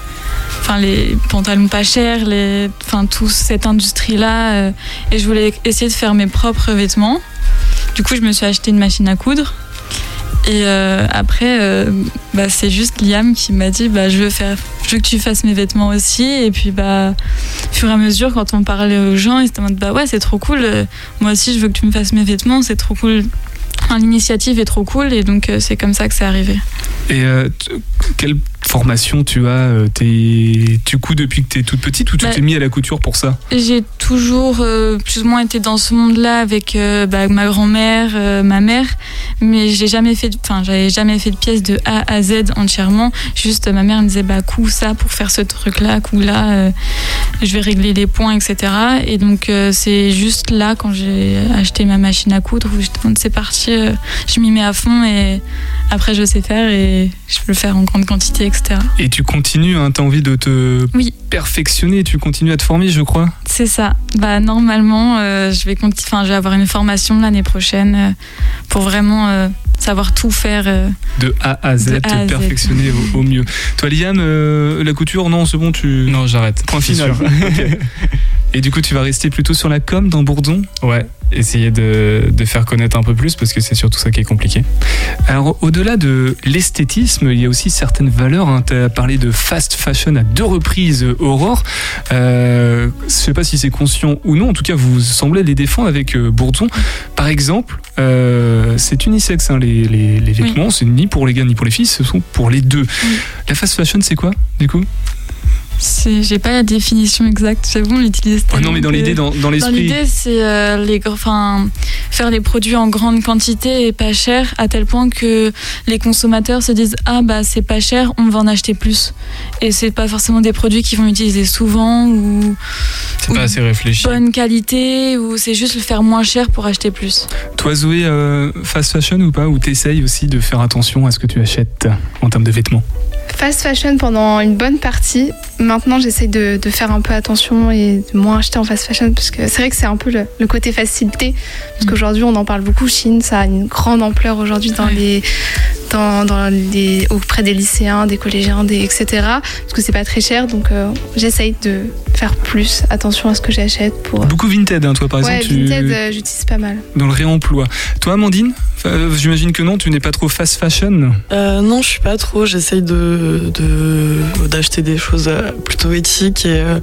L: enfin les pantalons pas chers, les, enfin toute cette industrie-là, euh, et je voulais essayer de faire mes propres vêtements. Du coup, je me suis acheté une machine à coudre. Et euh, après, euh, bah, c'est juste Liam qui m'a dit bah, je, veux faire, je veux que tu fasses mes vêtements aussi. Et puis, bah, au fur et à mesure, quand on parlait aux gens, ils se demandent bah ouais, c'est trop cool. euh, Moi aussi, je veux que tu me fasses mes vêtements, c'est trop cool. L'initiative est trop cool et donc c'est comme ça que c'est arrivé.
E: Et quelle formation tu as euh, Tu couds depuis que tu es toute petite ou tu
L: Bah,
E: t'es mis à la couture pour ça?
L: J'ai toujours euh, plus ou moins été dans ce monde-là avec euh, bah, ma grand-mère, euh, ma mère, mais j'ai jamais fait, enfin j'avais jamais fait de pièces de A à Z entièrement. Juste ma mère me disait bah coup ça pour faire ce truc-là, coup là, je vais régler les points, etc. Et donc c'est juste là quand j'ai acheté ma machine à coudre où c'est parti, je m'y mets à fond et après je sais faire et je peux le faire en grande quantité, etc.
E: Et tu continues, hein, tu as envie de te
L: Oui.
E: perfectionner, tu continues à te former, je crois.
L: C'est ça. Bah normalement, euh, je vais je vais avoir une formation l'année prochaine euh, pour vraiment euh, savoir tout faire. euh.
E: De A à Z, te perfectionner au, au mieux. Toi, Liam, euh, la couture, non, c'est bon, tu.
M: Non, j'arrête.
E: Point final.
M: sûr.
E: Ok. Et du coup, tu vas rester plutôt sur la com dans Bourdon?
M: Ouais, essayer de, de faire connaître un peu plus parce que c'est surtout ça qui est compliqué.
E: Alors, au-delà de l'esthétisme, il y a aussi certaines valeurs. Tu as parlé de fast fashion à deux reprises, euh, Aurore. Euh, je sais pas si c'est conscient ou non. En tout cas, vous semblez les défendre avec euh, Bourdon. Par exemple, euh, c'est unisexe, hein, les, les- les vêtements. C'est ni pour les gars ni pour les filles, ce sont pour les deux. La fast fashion, c'est quoi, du coup?
L: J'ai pas la définition exacte. J'avoue, on l'utilise.
E: Oh non, mais dans l'idée,
L: que-
E: dans, dans l'esprit.
L: l'idée, c'est euh, les, enfin, faire des produits en grande quantité et pas cher, à tel point que les consommateurs se disent ah bah c'est pas cher, on va en acheter plus. Et c'est pas forcément des produits qu'ils vont utiliser souvent ou
M: C'est pas assez réfléchi.
L: bonne qualité ou c'est juste le faire moins cher pour acheter plus.
E: Toi, Zoé, euh, fast fashion ou pas? Ou t'essayes aussi de faire attention à ce que tu achètes en termes de vêtements?
D: Fast fashion pendant une bonne partie. Maintenant, j'essaie de, de faire un peu attention et de moins acheter en fast fashion parce que c'est vrai que c'est un peu le, le côté facilité. Parce qu'aujourd'hui, on en parle beaucoup. Chine, ça a une grande ampleur aujourd'hui dans les, dans, dans les, auprès des lycéens, des collégiens, des, etc. Parce que c'est pas très cher. Donc, euh, j'essaye de faire plus attention à ce que j'achète pour.
E: Beaucoup Vinted, hein, toi, par
D: ouais,
E: exemple tu-
D: Vinted, euh, j'utilise pas mal.
E: Dans le réemploi. Toi, Amandine euh, J'imagine que non, tu n'es pas trop fast fashion
B: Euh, non, je suis pas trop. J'essaye de de- d'acheter des choses plutôt éthiques et, euh,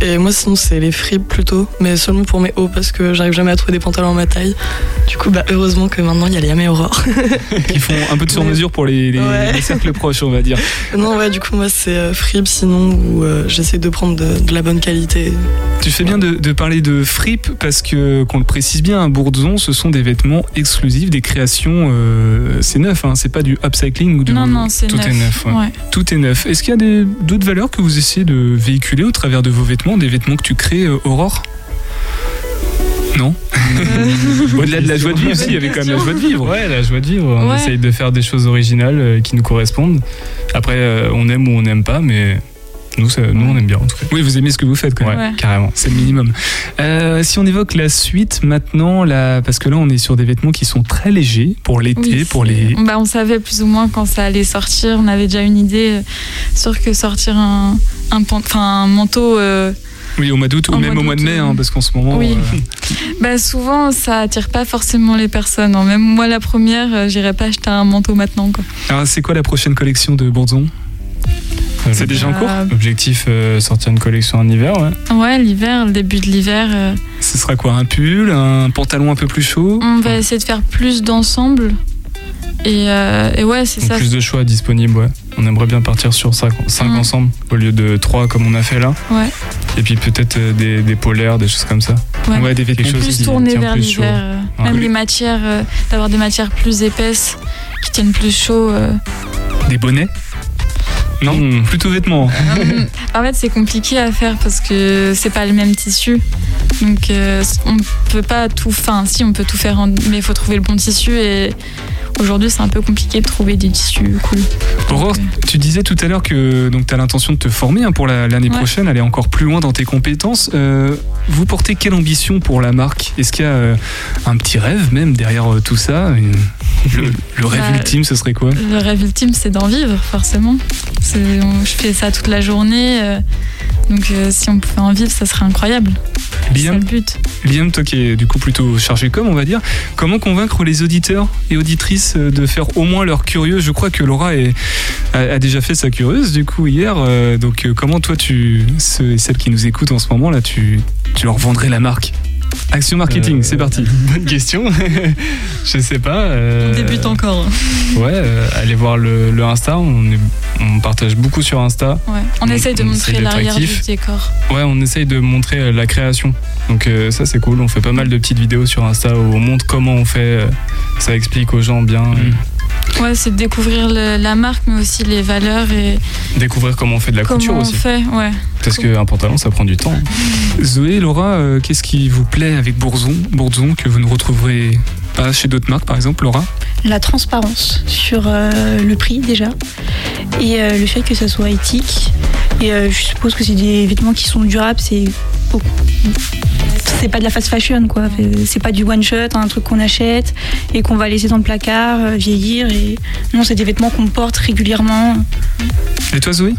B: et moi sinon c'est les fripes plutôt, mais seulement pour mes hauts parce que j'arrive jamais à trouver des pantalons à ma taille. Du coup, bah heureusement que maintenant il y a les Yamé Aurore.
E: qui font un peu de sur-mesure pour les, les-
B: Ouais.
E: les cercles proches, on va dire.
B: non, ouais, du coup moi c'est euh, fripes sinon où euh, j'essaie de prendre de, de la bonne qualité.
E: Tu fais bien de, de parler de fripe parce que, qu'on le précise bien, à Bourdon, ce sont des vêtements exclusifs, des créations. euh, c'est neuf, hein, c'est pas du upcycling ou de.
L: Non, non, c'est
E: Tout
L: neuf.
E: est neuf. ouais.
L: Ouais.
E: Tout est neuf. Est-ce qu'il y a d'autres valeurs que vous essayez de véhiculer au travers de vos vêtements, des vêtements que tu crées, euh, Aurore Non Au-delà de la joie de vivre, si, il y avait quand même la joie de vivre.
M: Ouais, la joie de vivre. On
L: Ouais.
M: essaye de faire des choses originales euh, qui nous correspondent. Après, euh, on aime ou on n'aime pas, mais Nous, ça- nous, on aime bien en tout cas.
E: Oui, vous aimez ce que vous faites quand même.
M: Ouais,
L: Ouais.
M: carrément.
E: C'est le minimum. Euh, si on évoque la suite maintenant, là, parce que là on est sur des vêtements qui sont très légers pour l'été,
L: Oui,
E: pour les.
L: Bah, on savait plus ou moins quand ça allait sortir. On avait déjà une idée euh, sur que sortir un, un, pan- enfin, un manteau. euh,
E: Oui, au mois d'août ou même au mois de mai, hein, parce qu'en ce moment.
L: Oui.
E: euh,
L: bah, souvent, ça attire pas forcément les personnes. hein. Même moi, la première, j'irais pas acheter un manteau maintenant. Quoi.
E: Alors, c'est quoi la prochaine collection de Bourdon C'est déjà en cours
L: Euh,
M: Objectif euh, sortir une collection en hiver, ouais.
L: Ouais, l'hiver, le début de l'hiver. euh,
E: Ce sera quoi Un pull Un pantalon un peu plus chaud
L: on va essayer de faire plus d'ensemble. Et, euh, et ouais, c'est ça.
M: plus de choix disponibles, ouais. On aimerait bien partir sur 5,
L: Mm.
M: ensemble au lieu de 3 comme on a fait là.
L: Ouais.
M: Et puis peut-être des, des polaires, des choses comme ça.
L: Ouais.
E: Ouais, des
M: Quelque
E: vêtements
M: chose
L: plus
M: qui
L: tourné
M: tient
L: vers l'hiver. euh,
M: Ouais.
L: Même les matières, euh, d'avoir des matières plus épaisses qui tiennent plus chaud. euh.
E: Des bonnets Non,
M: Hmm.
E: plutôt vêtements.
L: En fait, c'est compliqué à faire parce que c'est pas le même tissu. Donc, euh, on peut pas tout. Enfin, si, on peut tout faire, en- mais il faut trouver le bon tissu. Et aujourd'hui, c'est un peu compliqué de trouver des tissus cool.
E: Aurore, tu disais tout à l'heure que tu as l'intention de te former hein, pour la- l'année
L: Ouais.
E: prochaine, aller encore plus loin dans tes compétences. Euh, vous portez quelle ambition pour la marque? Est-ce qu'il y a euh, un petit rêve même derrière euh, tout ça? Une- le, le rêve
L: Bah,
E: ultime, ce serait quoi?
L: Le rêve ultime, c'est d'en vivre, forcément. On- je fais ça toute la journée. euh, donc, euh, si on pouvait en vivre, ça serait incroyable.
E: Liam,
L: le but.
E: Liam, toi qui es du coup plutôt chargé comme on va dire, comment convaincre les auditeurs et auditrices euh, de faire au moins leur curieux? Je crois que Laura est- a, a déjà fait sa curieuse du coup hier. euh, donc comment toi, tu, ceux et celles qui nous écoutent en ce moment là, tu, tu leur vendrais la marque? Action marketing,
M: Euh,
E: c'est parti.
M: Bonne question. je sais pas. euh,
L: On débute encore.
M: Ouais, euh, allez voir le, le Insta. On, est- on partage beaucoup sur Insta.
L: Ouais. On,
M: On-
L: essaye de
M: on
L: montrer l'arrière du décor.
M: Ouais, on essaye de montrer la création. Donc euh, ça c'est cool. On fait pas mal de petites vidéos sur Insta où on montre comment on fait. Ça explique aux gens bien.
E: Mm.
L: Ouais, c'est de découvrir le- la marque, mais aussi les valeurs et
M: découvrir comment on fait de la
L: comment
M: couture
L: on
M: aussi.
L: fait. Ouais.
M: Parce qu'un pantalon ça prend du temps.
E: Zoé, Laura, euh, qu'est-ce qui vous plaît avec Bourzon, Bourzon que vous ne retrouverez pas chez d'autres marques, par exemple, Laura?
G: La transparence sur euh, le prix déjà et euh, le fait que ça soit éthique. Et euh, je suppose que c'est des vêtements qui sont durables, c'est beaucoup- c'est pas de la fast fashion quoi. C'est pas du one shot, un truc qu'on achète et qu'on va laisser dans le placard euh, vieillir. Et non, c'est des vêtements qu'on porte régulièrement.
E: Et toi, Zoé?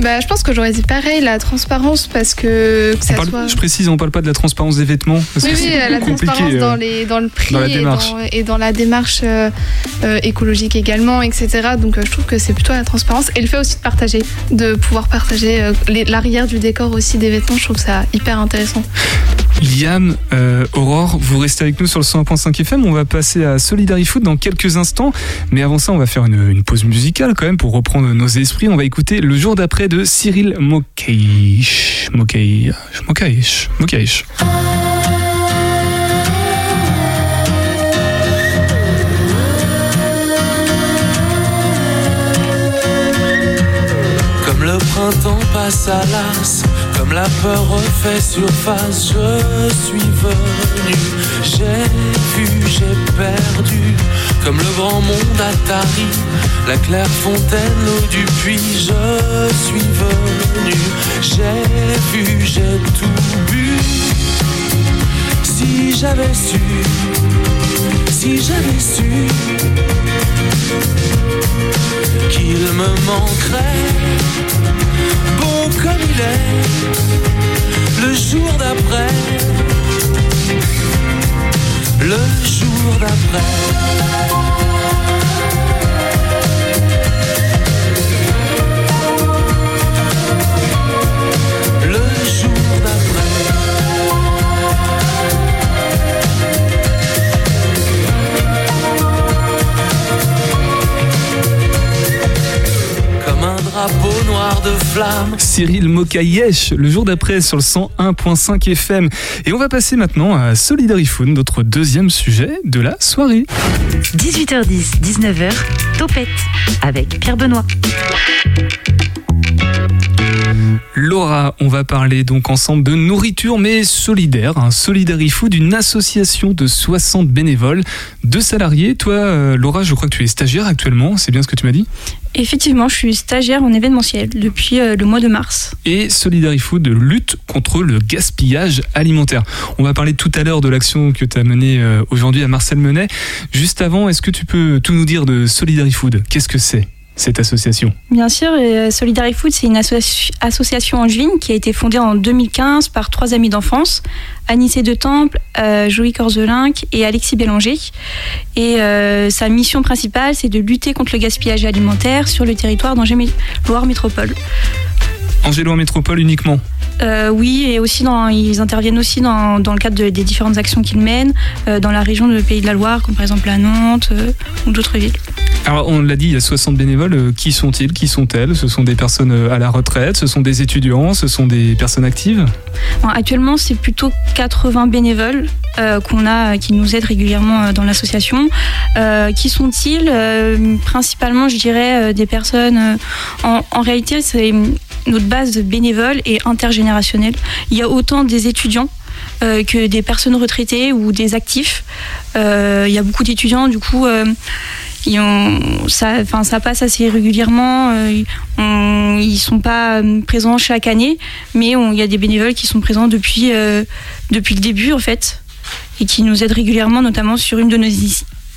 D: Bah, je pense que j'aurais dit pareil, la transparence, parce que, que
E: On
D: ça
E: parle-
D: soit.
E: Je précise, on parle pas de la transparence des vêtements. Parce
D: Oui,
E: que
D: oui, la transparence
E: euh,
D: dans, les, dans le prix
E: dans la
D: et, dans, et dans la démarche euh, euh, écologique également, etc. Donc euh, je trouve que c'est plutôt la transparence et le fait aussi de partager, de pouvoir partager euh, l'arrière du décor aussi des vêtements, je trouve ça hyper intéressant.
E: Liam, euh, Aurore, vous restez avec nous sur le 101.5 FM. On va passer à Solidary Foot dans quelques instants. Mais avant ça, on va faire une, pause musicale quand même pour reprendre nos esprits. On va écouter le jour d'après de Cyril Mokaish. Mokaish. Mokaish. Mokaish.
O: Comme le printemps passe à l'as, comme la peur refait surface, je suis venu, j'ai vu, j'ai perdu. Comme le grand monde Atari, la claire fontaine, l'eau du puits, je suis venu, j'ai vu, j'ai tout bu. Si j'avais su, si j'avais su qu'il me manquerait, bon comme il est, le jour d'après, le jour d'après. Drapeau noir de flamme.
E: Cyril Mokayesh, le jour d'après sur le 101.5 FM. Et on va passer maintenant à Solidary Food, notre deuxième sujet de la soirée.
F: 18h10, 19h, Topette avec Pierre Benoît.
E: Laura, on va parler donc ensemble de nourriture mais solidaire, un Food, une association de 60 bénévoles, de salariés. Toi, euh, Laura, je crois que tu es stagiaire actuellement, c'est bien ce que tu m'as dit?
G: Effectivement, je suis stagiaire en événementiel depuis euh, le mois de mars.
E: Et Food lutte contre le gaspillage alimentaire. On va parler tout à l'heure de l'action que tu as menée euh, aujourd'hui à Marcel Menet. Juste avant, est-ce que tu peux tout nous dire de Food Qu'est-ce que c'est? Cette association
G: Bien sûr, euh, Solidary Food, c'est une association angevine qui a été fondée en 2015 par trois amis d'enfance, Anissé de Temple, euh, Joey Corzelinck et Alexis Bélanger. Et euh, sa mission principale, c'est de lutter contre le gaspillage alimentaire sur le territoire d'Angers-Loire Métropole.
E: Angers-Loire Métropole uniquement
G: euh, oui, et aussi dans, ils interviennent aussi dans, dans le cadre des différentes actions qu'ils mènent euh, dans la région de Pays de la Loire, comme par exemple à Nantes euh, ou d'autres villes.
E: Alors, on l'a dit, il y a 60 bénévoles. Qui sont-ils Qui sont-elles? Ce sont des personnes à la retraite Ce sont des étudiants Ce sont des personnes actives?
G: Actuellement, c'est plutôt 80 bénévoles qu'on a, qui nous aident régulièrement dans l'association. qui sont-ils? Principalement, je dirais, des personnes. En, en réalité, c'est notre base bénévole et intergénérationnelle. Il y a autant des étudiants euh, que des personnes retraitées ou des actifs. Euh, il y a beaucoup d'étudiants, du coup, euh, ça, ça passe assez régulièrement. ils ne sont pas présents chaque année, mais il y a des bénévoles qui sont présents depuis, depuis le début, en fait, et qui nous aident régulièrement, notamment sur une de nos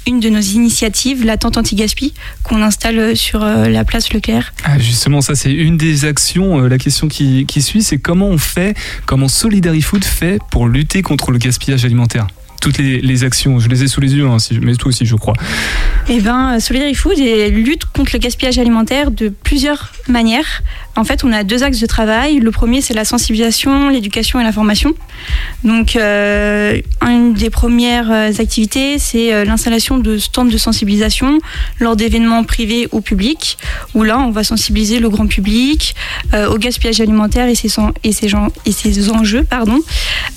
G: une de nos initiatives, la tente anti-gaspi, qu'on installe sur euh, la place Leclerc.
E: Ah, justement, ça c'est une des actions. Euh, la question qui, qui suit, c'est comment on fait, comment Solidary Food fait pour lutter contre le gaspillage alimentaire? Toutes les, actions. Je les ai sous les yeux, hein, mais toi aussi, je crois.
G: Eh bien, Solidary Food lutte contre le gaspillage alimentaire de plusieurs manières. En fait, on a deux axes de travail. Le premier, c'est la sensibilisation, l'éducation et la formation. Donc, euh, une des premières euh, activités, c'est euh, l'installation de stands de sensibilisation lors d'événements privés ou publics, où là, on va sensibiliser le grand public au gaspillage alimentaire et ses, et ses, et ses enjeux. Pardon.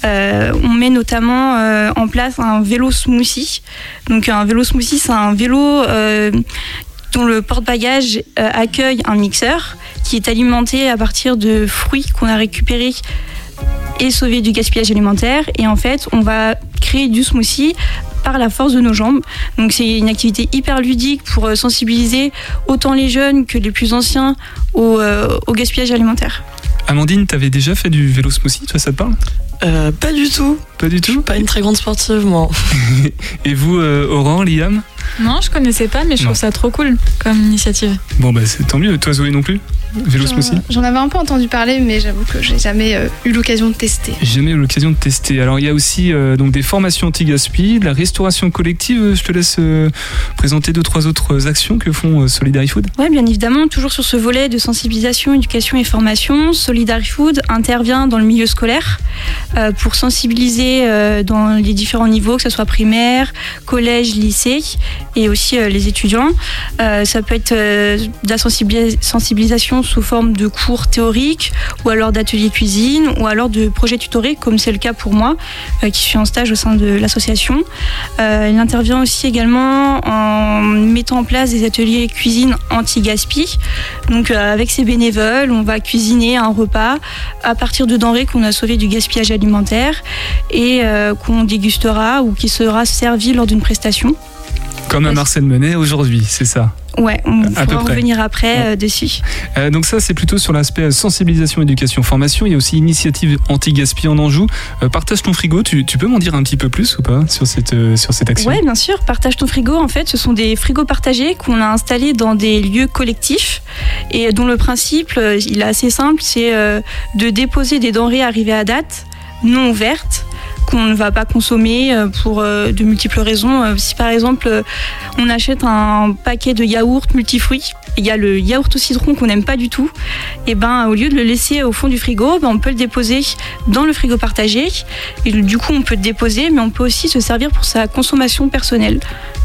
G: on met notamment en place un vélo smoothie. Donc, un vélo smoothie, c'est un vélo dont le porte-bagages accueille un mixeur qui est alimenté à partir de fruits qu'on a récupérés et sauvés du gaspillage alimentaire. Et en fait, on va créer du smoothie par la force de nos jambes. Donc c'est une activité hyper ludique pour euh, sensibiliser autant les jeunes que les plus anciens au, euh, au gaspillage alimentaire.
E: Amandine, t'avais déjà fait du vélo smoothie, toi ça te parle?
B: Euh, Pas du tout.
E: Pas du tout
B: Pas une très grande sportive, moi.
E: Et vous, Aurore, Liam?
L: Non, je connaissais pas, mais je trouve ça trop cool comme initiative.
E: Bon, bah c'est tant mieux. Toi, Zoé non plus? Vélo smoothie
D: J'en avais un peu entendu parler, mais j'avoue que j'ai jamais euh, eu l'occasion de tester.
E: Jamais eu l'occasion de tester. Alors, il y a aussi euh, donc des formations anti-gaspi, de la restauration collective. Je te laisse euh, présenter deux, trois autres actions que font Solidary Food.
G: Oui, bien évidemment. Toujours sur ce volet de sensibilisation, éducation et formation, Solidary Food intervient dans le milieu scolaire pour sensibiliser dans les différents niveaux, que ce soit primaire, collège, lycée et aussi les étudiants. ça peut être de la sensibilisation sous forme de cours théoriques ou alors d'ateliers cuisine ou alors de projets tutorés comme c'est le cas pour moi euh, qui suis en stage au sein de l'association. Euh, il intervient aussi également en mettant en place des ateliers cuisine anti-gaspi. Donc euh, avec ses bénévoles, on va cuisiner un repas à partir de denrées qu'on a sauvées du gaspillage alimentaire et qu'on dégustera ou qui sera servi lors d'une prestation.
E: Comme à Marcel Menet aujourd'hui, c'est ça?
G: Ouais, on va revenir après euh, dessus.
E: Euh, donc ça, c'est plutôt sur l'aspect sensibilisation, éducation, formation. Il y a aussi initiative anti-gaspi en Anjou. Euh, partage ton frigo, tu, peux m'en dire un petit peu plus ou pas sur cette, sur cette action?
G: Oui, bien sûr. Partage ton frigo, en fait, ce sont des frigos partagés qu'on a installés dans des lieux collectifs et dont le principe, il est assez simple, c'est de déposer des denrées arrivées à date non ouvertes qu'on ne va pas consommer euh, pour euh, de multiples raisons. Euh, si par exemple on achète un paquet de yaourts multifruits, il y a le yaourt au citron qu'on n'aime pas du tout, et ben au lieu de le laisser au fond du frigo, ben, on peut le déposer dans le frigo partagé. Et du coup on peut le déposer, mais on peut aussi se servir pour sa consommation personnelle.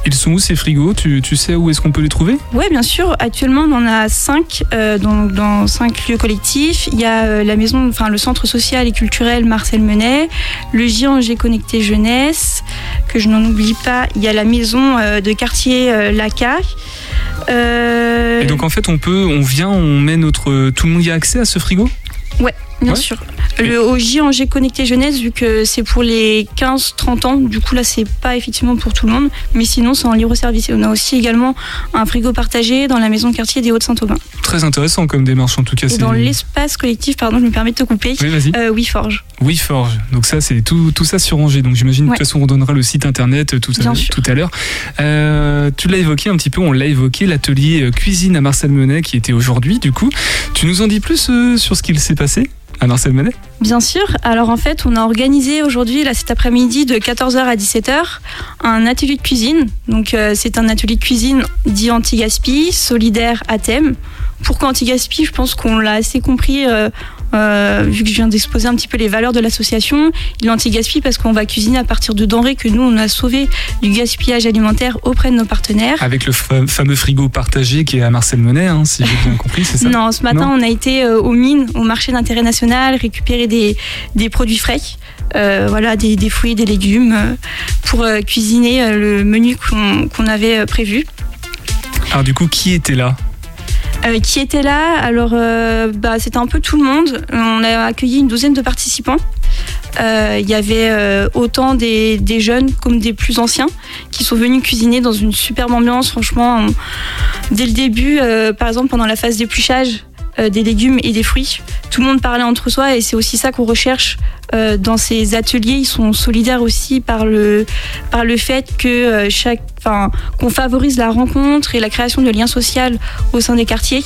E: Ils sont où ces frigos tu, sais où est-ce qu'on peut les trouver?
G: Oui, bien sûr. Actuellement, on en a cinq dans, dans, cinq lieux collectifs. Il y a la maison, enfin le centre social et culturel Marcel Menet, le Géant j'ai Connecté Jeunesse, que je n'en oublie pas. Il y a la maison euh, de quartier euh, Laca.
E: Euh, Et donc en fait, on peut, on vient, on met notre, tout le monde y a accès à ce frigo?
G: Ouais, bien
E: Ouais.
G: sûr. Le, au JNG Connecté Jeunesse, vu que c'est pour les 15-30 ans, du coup là c'est pas effectivement pour tout le monde, mais sinon c'est en libre service. Et on a aussi également un frigo partagé dans la maison de quartier des Hauts-de-Saint-Aubin.
E: Très intéressant comme démarche en tout cas.
G: Et dans l'espace collectif, pardon, je me permets de te couper,
E: Oui, vas-y.
G: euh, WeForge.
E: WeForge. Donc ça, c'est tout, tout ça sur Angers. Donc j'imagine de
G: Ouais.
E: toute façon, on donnera le site internet tout
G: Bien
E: à, tout à l'heure. Euh, tu l'as évoqué un petit peu, on l'a évoqué, l'atelier euh, cuisine à Marcel Menet qui était aujourd'hui. Du coup, tu nous en dis plus euh, sur ce qu'il s'est passé? À Marcel Menet
G: Bien sûr. Alors en fait, on a organisé aujourd'hui, là cet après-midi, de 14h à 17h, un atelier de cuisine. Donc euh, c'est un atelier de cuisine dit anti-gaspi, solidaire à thème. Pourquoi anti-gaspi? Je pense qu'on l'a assez compris. euh, euh, vu que je viens d'exposer un petit peu les valeurs de l'association, il est anti-gaspi parce qu'on va cuisiner à partir de denrées que nous on a sauvées du gaspillage alimentaire auprès de nos partenaires.
E: Avec le fa- fameux frigo partagé qui est à Marcel Menet, hein, si j'ai bien compris, c'est ça
G: Non, ce matin,
E: Non
G: on a été euh, aux mines, au marché d'intérêt national, récupérer des, des produits frais, euh, voilà, des, des fruits, des légumes, pour cuisiner le menu qu'on qu'on avait prévu.
E: Alors du coup, qui était là?
G: Euh, qui était là Alors, euh, bah, c'était un peu tout le monde. On a accueilli une douzaine de participants. Euh, Il y avait autant des, jeunes comme des plus anciens qui sont venus cuisiner dans une superbe ambiance. Franchement, dès le début, par exemple pendant la phase d'épluchage des légumes et des fruits, tout le monde parlait entre soi et c'est aussi ça qu'on recherche euh, dans ces ateliers. Ils sont solidaires aussi par le, par le fait que euh, chaque, enfin, qu'on favorise la rencontre et la création de liens sociaux au sein des quartiers.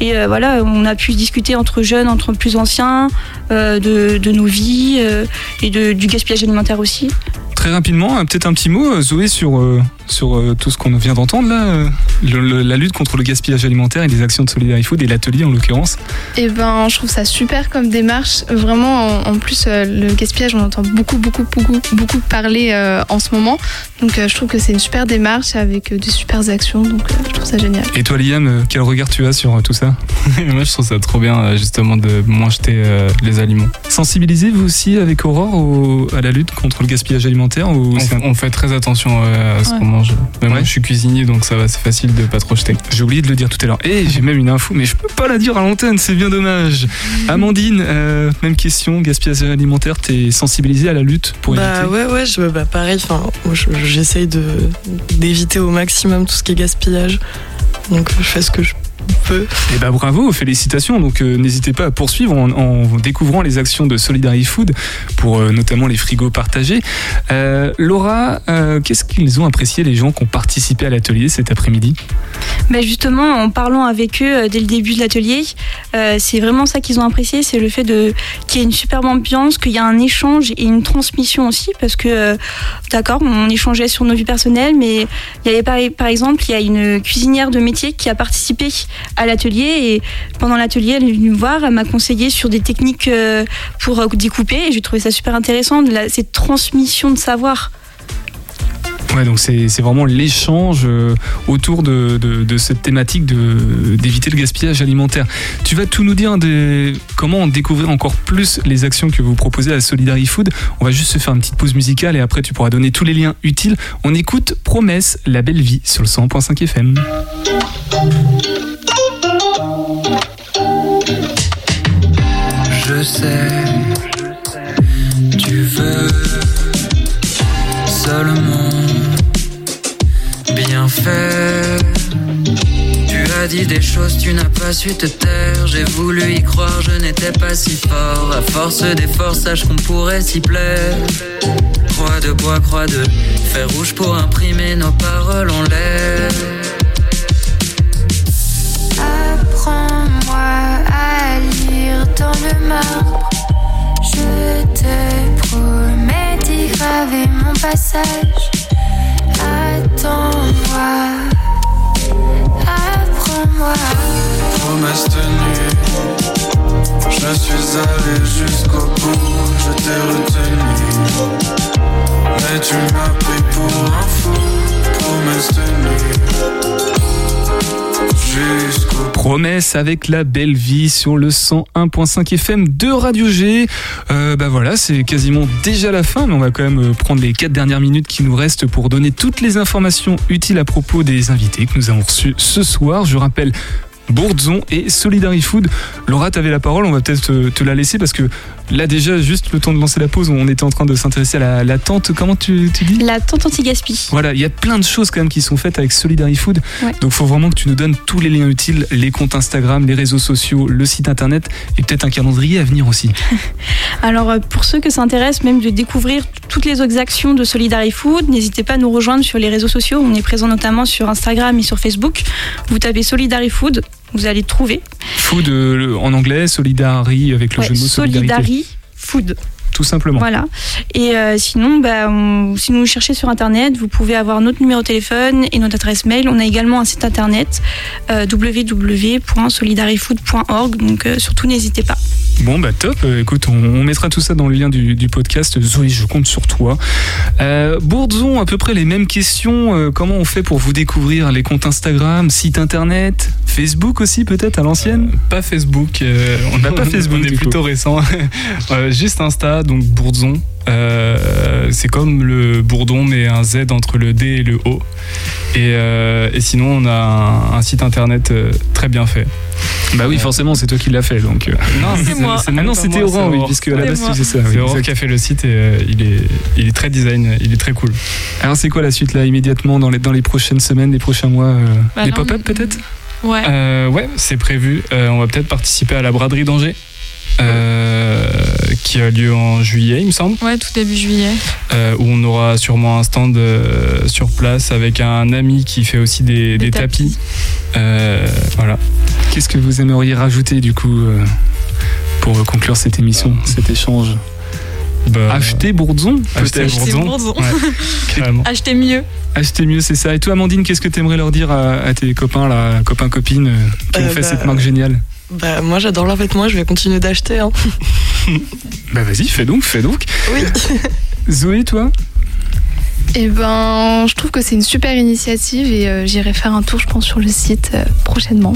G: Et euh, voilà, on a pu discuter entre jeunes, entre plus anciens, euh, de, de nos vies euh, et de, du gaspillage alimentaire aussi.
E: Très rapidement, peut-être un petit mot, Zoé, sur, euh, sur euh, tout ce qu'on vient d'entendre là, euh, le- le- la lutte contre le gaspillage alimentaire et les actions de Solidarity Food et l'atelier en l'occurrence.
D: Et ben, je trouve ça super comme démarche. Vraiment, en, en plus, euh, le gaspillage, on entend beaucoup, beaucoup, beaucoup, beaucoup parler euh, en ce moment. Donc, euh, je trouve que c'est une super démarche avec euh, des super actions. Donc, euh, je trouve ça génial.
E: Et toi, Liam, euh, quel regard tu as sur euh, tout ça?
M: Moi, je trouve ça trop bien, euh, justement, de moins jeter euh, les aliments.
E: Sensibilisez vous aussi avec Aurore au- à la lutte contre le gaspillage alimentaire ou
M: On,
E: c'est un-
M: on fait très attention euh, à ce
E: Ouais.
M: qu'on mange. Mais moi, je suis cuisinier, donc ça va, c'est facile de pas trop jeter.
E: J'ai oublié de le dire tout à l'heure. Et j'ai même une info, mais je peux pas la dire à l'antenne, c'est bien dommage. Amandine, euh, même question, gaspillage alimentaire, t'es sensibilisée à la lutte pour
B: bah
E: éviter
B: ouais ouais je, bah pareil j'essaye de d'éviter au maximum tout ce qui est gaspillage. Donc je fais ce que je
E: Eh ben bravo, félicitations. Donc euh, n'hésitez pas à poursuivre en, en découvrant les actions de Solidarity Food pour euh, notamment les frigos partagés. Euh, Laura, euh, qu'est-ce qu'ils ont apprécié les gens qui ont participé à l'atelier cet après-midi?
G: Bah justement, en parlant avec eux dès le début de l'atelier, euh, c'est vraiment ça qu'ils ont apprécié, c'est le fait de qu'il y ait une superbe ambiance, qu'il y a un échange et une transmission aussi, parce que euh, d'accord, on échangeait sur nos vies personnelles, mais il y avait par, par exemple, il y a une cuisinière de métier qui a participé à l'atelier et pendant l'atelier, elle est venue me voir, elle m'a conseillé sur des techniques euh, pour euh, découper et j'ai trouvé ça super intéressant, cette transmission de savoir.
E: Ouais, donc c'est vraiment l'échange euh, autour de, de- cette thématique d'éviter le gaspillage alimentaire. Tu vas tout nous dire de comment découvrir encore plus les actions que vous proposez à Solidarity Food. On va juste se faire une petite pause musicale et après tu pourras donner tous les liens utiles. On écoute Promesse, la belle vie sur le 100.5 FM.
O: Sais, tu veux seulement bien faire. Tu as dit des choses, tu n'as pas su te taire. J'ai voulu y croire, je n'étais pas si fort. À force d'efforts, sache qu'on pourrait s'y plaire. Croix de bois, croix de fer rouge pour imprimer nos paroles en l'air.
P: Apprends-moi à dans le marbre. Je te promets d'y graver mon passage. Attends-moi, apprends-moi.
O: Promesse tenue, je suis allé jusqu'au bout, je t'ai retenu. Mais tu m'as pris pour un fou, promesse tenue. Jusqu'au
E: Promesse avec la belle vie sur le 101.5 FM de Radio G. Euh, bah voilà, c'est quasiment déjà la fin, mais on va quand même euh, prendre les quatre dernières minutes qui nous restent pour donner toutes les informations utiles à propos des invités que nous avons reçus ce soir. Je rappelle Bourdzon et Solidarifood. Laura, tu avais la parole, on va peut-être te, te la laisser parce que là déjà, juste le temps de lancer la pause, on était en train de s'intéresser à la, la tente, comment tu, tu dis
G: La tente anti-gaspi.
E: Voilà, il y a plein de choses quand même qui sont faites avec Solidarifood.
G: Ouais.
E: Donc il faut vraiment que tu nous donnes tous les liens utiles, les comptes Instagram, les réseaux sociaux, le site internet et peut-être un calendrier à venir aussi.
G: Alors euh, pour ceux que ça intéresse même de découvrir toutes les autres actions de Solidarifood, n'hésitez pas à nous rejoindre sur les réseaux sociaux. On est présent notamment sur Instagram et sur Facebook. Vous tapez Solidarifood, vous allez trouver.
E: Food euh, en anglais, Solidari avec le
G: Ouais,
E: jeu de mots solidarité.
G: Solidari Food.
E: Tout simplement.
G: Voilà. Et euh, sinon, bah, on- si vous nous cherchez sur Internet, vous pouvez avoir notre numéro de téléphone et notre adresse mail. On a également un site Internet euh, www.solidarifood.org. Donc euh, surtout, n'hésitez pas.
E: Bon bah top, Euh, écoute, on, on mettra tout ça dans le lien du, du podcast. Zoé, je compte sur toi. Euh, Bourdzon, à peu près les mêmes questions. Euh, comment on fait pour vous découvrir les comptes Instagram, site internet, Facebook aussi peut-être à l'ancienne?
M: Pas Facebook. euh, on
E: Bah, pas Facebook,
M: On est
E: coup.
M: plutôt récent. Euh, juste Insta, donc Bourdzon. Euh, c'est comme le bourdon, mais un Z entre le D et le O. Et, euh, et sinon, on a un, un site internet euh, très bien fait.
E: Bah oui, forcément, c'est toi qui l'as fait. Donc, euh.
M: Non,
E: C'est moi. Ah non, c'était
M: c'est
E: Aurore, oui, puisque à la base, tu faisais ça,
M: C'est
E: exact.
M: qui a fait le site et euh, il, est, il est très design, il est très cool.
E: Alors c'est quoi la suite là immédiatement dans les, dans les prochaines semaines, les prochains mois euh,
L: Bah
E: Des pop-up peut-être?
L: Ouais.
M: Euh, ouais, c'est prévu. Euh, on va peut-être participer à la braderie d'Angers. Euh, qui a lieu en juillet, il me semble.
L: Ouais, tout début juillet.
M: euh, où on aura sûrement un stand euh, sur place avec un ami qui fait aussi des, des tapis. Euh, voilà.
E: Qu'est-ce que vous aimeriez rajouter du coup euh, pour conclure cette émission, cet échange Acheter Bourdzon
M: Acheter
E: peut-être
L: Acheter.
E: Ouais, carrément.
L: Achetez mieux.
E: Acheter mieux, c'est ça. Et toi, Amandine, qu'est-ce que tu aimerais leur dire à, à tes copains, là, copains, copines, euh, qui ont fait
B: bah,
E: cette marque géniale?
B: Bah, moi j'adore leurs vêtements, je vais continuer d'acheter. Hein.
E: Bah vas-y, fais donc, fais donc.
B: Oui.
E: Zoé, toi?
D: Et ben, je trouve que c'est une super initiative et euh, j'irai faire un tour, je pense, sur le site euh, prochainement.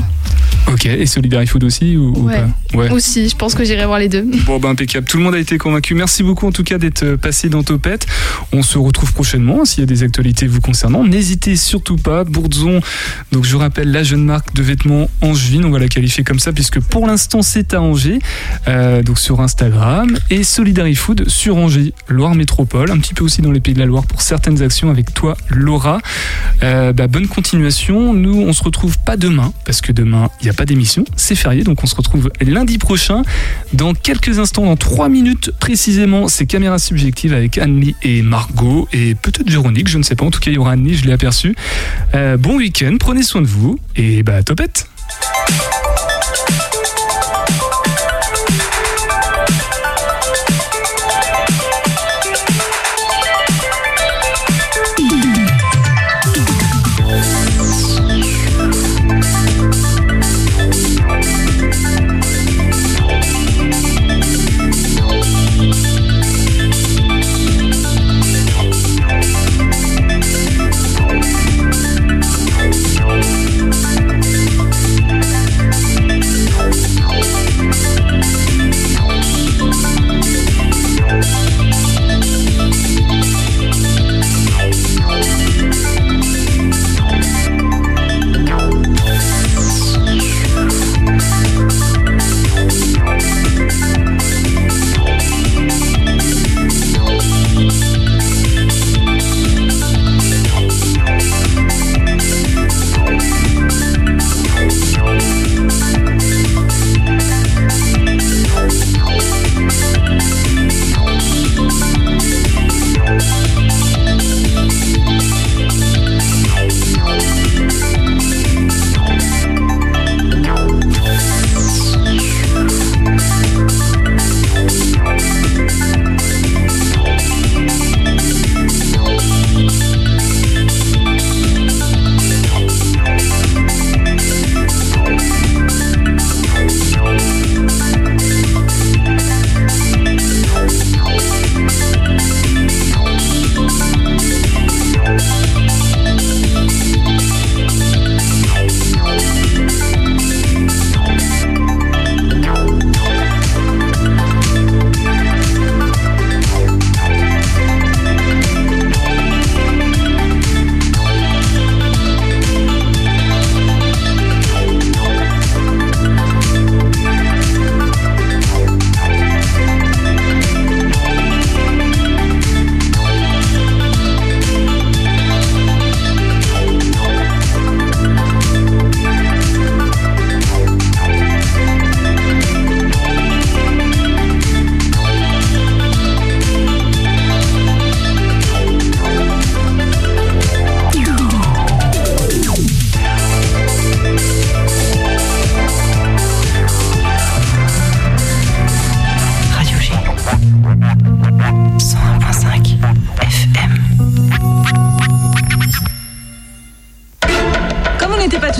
E: Ok, et Solidarifood aussi ou, ou
D: Ouais.
E: pas Ouais.
D: Aussi, je pense que j'irai voir les deux.
E: Bon, bah impeccable. Tout le monde a été convaincu. Merci beaucoup en tout cas d'être euh, passé dans Topette. On se retrouve prochainement s'il y a des actualités vous concernant. N'hésitez surtout pas. Bourdzon, donc je rappelle la jeune marque de vêtements angevine, on va la qualifier comme ça puisque pour l'instant c'est à Angers, euh, donc sur Instagram et Solidarifood sur Angers, Loire Métropole, un petit peu aussi dans les Pays de la Loire pour actions avec toi Laura. Euh, bah, bonne continuation. Nous on se retrouve pas demain parce que demain il n'y a pas d'émission, c'est férié donc on se retrouve lundi prochain. Dans quelques instants, dans 3 minutes précisément, c'est Caméra Subjective avec Anne-Lie et Margot et peut-être Véronique, je ne sais pas. En tout cas, il y aura Anne-Lie, je l'ai aperçu. Euh, bon week-end, prenez soin de vous et bah topette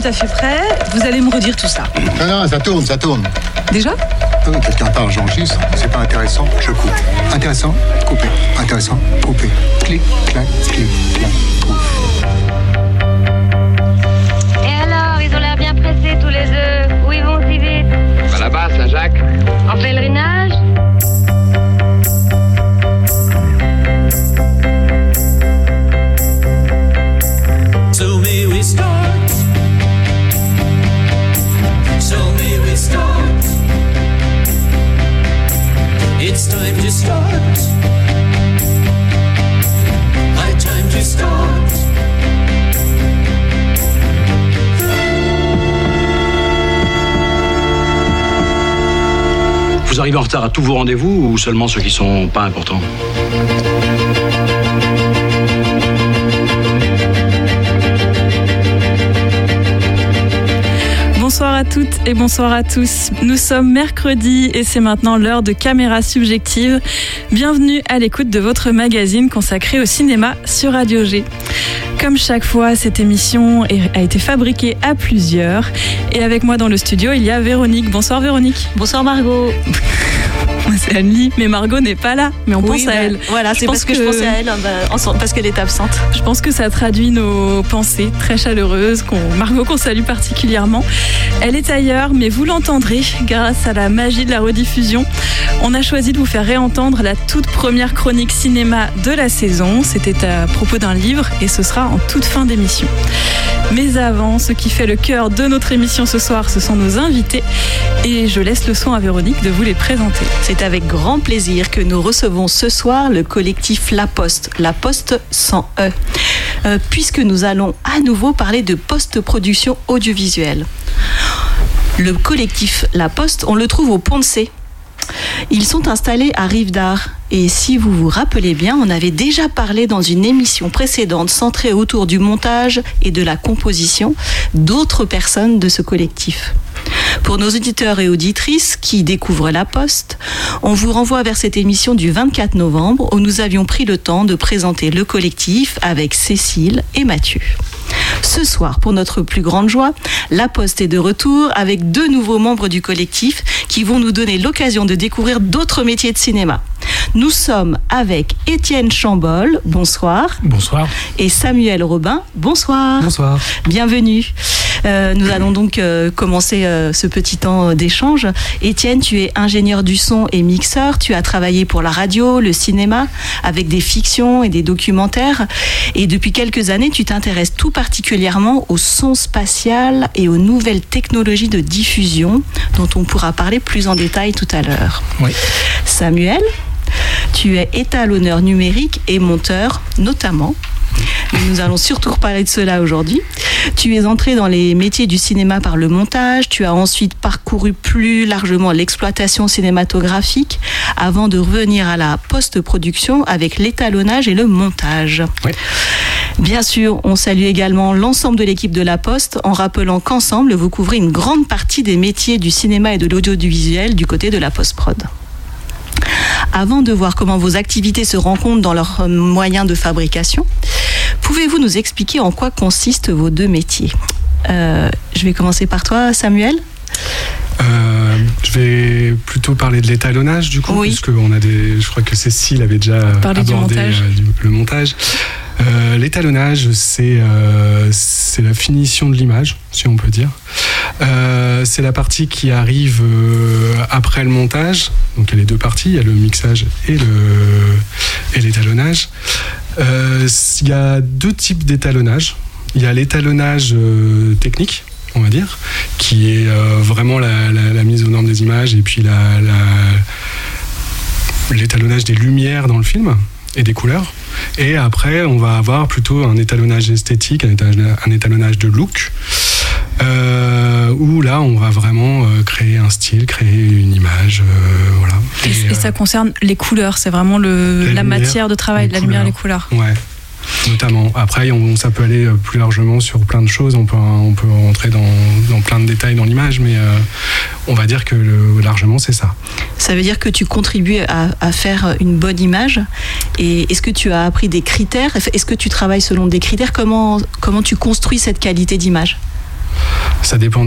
Q: à fait prêt. Vous allez me redire tout ça.
R: Non, non, ça tourne, ça tourne.
Q: Déjà
R: Non, Quelqu'un parle, j'enregistre. C'est pas intéressant, je coupe. Intéressant, coupé. Intéressant, coupé. Clic, clac, clic, clac.
S: Et
T: Vous arrivez en retard à tous vos rendez-vous ou seulement ceux qui sont pas importants?
U: À toutes et bonsoir à tous. Nous sommes mercredi et c'est maintenant l'heure de Caméra Subjective. Bienvenue à l'écoute de votre magazine consacré au cinéma sur Radio G. Comme chaque fois, cette émission a été fabriquée à plusieurs. Et avec moi dans le studio, il y a Véronique. Bonsoir Véronique.
V: Bonsoir Margot.
U: Anne-Lie, mais Margot n'est pas là, mais on
V: Oui,
U: pense à
V: bah,
U: elle.
V: Voilà, c'est parce que, je pensais à elle, bah, parce qu'elle est absente.
U: Je pense que ça traduit nos pensées très chaleureuses, qu'on, Margot qu'on salue particulièrement. Elle est ailleurs, mais vous l'entendrez grâce à la magie de la rediffusion. On a choisi de vous faire réentendre la toute première chronique cinéma de la saison. C'était à propos d'un livre et ce sera en toute fin d'émission. Mais avant, ce qui fait le cœur de notre émission ce soir, ce sont nos invités. Et je laisse le soin à Véronique de vous les présenter.
V: C'est avec grand plaisir que nous recevons ce soir le collectif La Poste, La Poste sans E, Euh, puisque nous allons à nouveau parler de post-production audiovisuelle. Le collectif La Poste, on le trouve au C. Ils sont installés à Rive d'Art. Et si vous vous rappelez bien, on avait déjà parlé dans une émission précédente centrée autour du montage et de la composition d'autres personnes de ce collectif. Pour nos auditeurs et auditrices qui découvrent la Poste, on vous renvoie vers cette émission du 24 novembre où nous avions pris le temps de présenter le collectif avec Cécile et Mathieu. Ce soir, pour notre plus grande joie, La Poste est de retour avec deux nouveaux membres du collectif qui vont nous donner l'occasion de découvrir d'autres métiers de cinéma. Nous sommes avec Étienne Chambol, bonsoir.
E: Bonsoir.
V: Et Samuel Robin, bonsoir.
E: Bonsoir.
V: Bienvenue. Euh, nous allons donc euh, commencer euh, ce petit temps d'échange. Étienne, tu es ingénieur du son et mixeur. Tu as travaillé pour la radio, le cinéma, avec des fictions et des documentaires. Et depuis quelques années, tu t'intéresses tout particulièrement au son spatial et aux nouvelles technologies de diffusion, dont on pourra parler plus en détail tout à l'heure.
E: Oui.
V: Samuel, tu es étalonneur numérique et monteur, notamment. Nous allons surtout reparler de cela aujourd'hui. Tu es entré dans les métiers du cinéma par le montage. Tu as ensuite parcouru plus largement l'exploitation cinématographique avant de revenir à la post-production avec l'étalonnage et le montage. Bien sûr, on salue également l'ensemble de l'équipe de La Poste en rappelant qu'ensemble, vous couvrez une grande partie des métiers du cinéma et de l'audiovisuel du côté de la post-prod. Avant de voir comment vos activités se rencontrent dans leurs euh, moyens de fabrication, pouvez-vous nous expliquer en quoi consistent vos deux métiers? Euh, Je vais commencer par toi, Samuel.
W: Euh, je vais plutôt parler de l'étalonnage du coup, puisque on a des. Je crois que Cécile avait déjà
U: Parler du
W: abordé
U: montage.
W: euh, du- le montage. Euh, l'étalonnage, c'est euh, c'est la finition de l'image, si on peut dire. Euh, c'est la partie qui arrive après le montage. Donc il y a les deux parties, il y a le mixage et l'étalonnage. Il y a deux types d'étalonnage. Il y a l'étalonnage technique, on va dire, qui est vraiment la, mise aux normes des images et puis l'étalonnage des lumières dans le film et des couleurs. Et après, on va avoir plutôt un étalonnage esthétique, un étalonnage, un étalonnage de look, euh, où là, on va vraiment euh, créer un style, créer une image, euh, voilà.
U: Et, et ça concerne les couleurs, c'est vraiment le,
W: La
U: la,
W: lumière,
U: matière de travail, la lumière, les couleurs.
W: Ouais. Notamment. Après, on, ça peut aller euh, plus largement sur plein de choses. On peut, on peut rentrer dans, dans plein de détails dans l'image, mais euh, on va dire que le- largement, c'est ça.
V: Ça veut dire que tu contribues à, à faire une bonne image. Et est-ce que tu as appris des critères? Est-ce que tu travailles selon des critères? Comment, comment tu construis cette qualité d'image?
W: Ça dépend des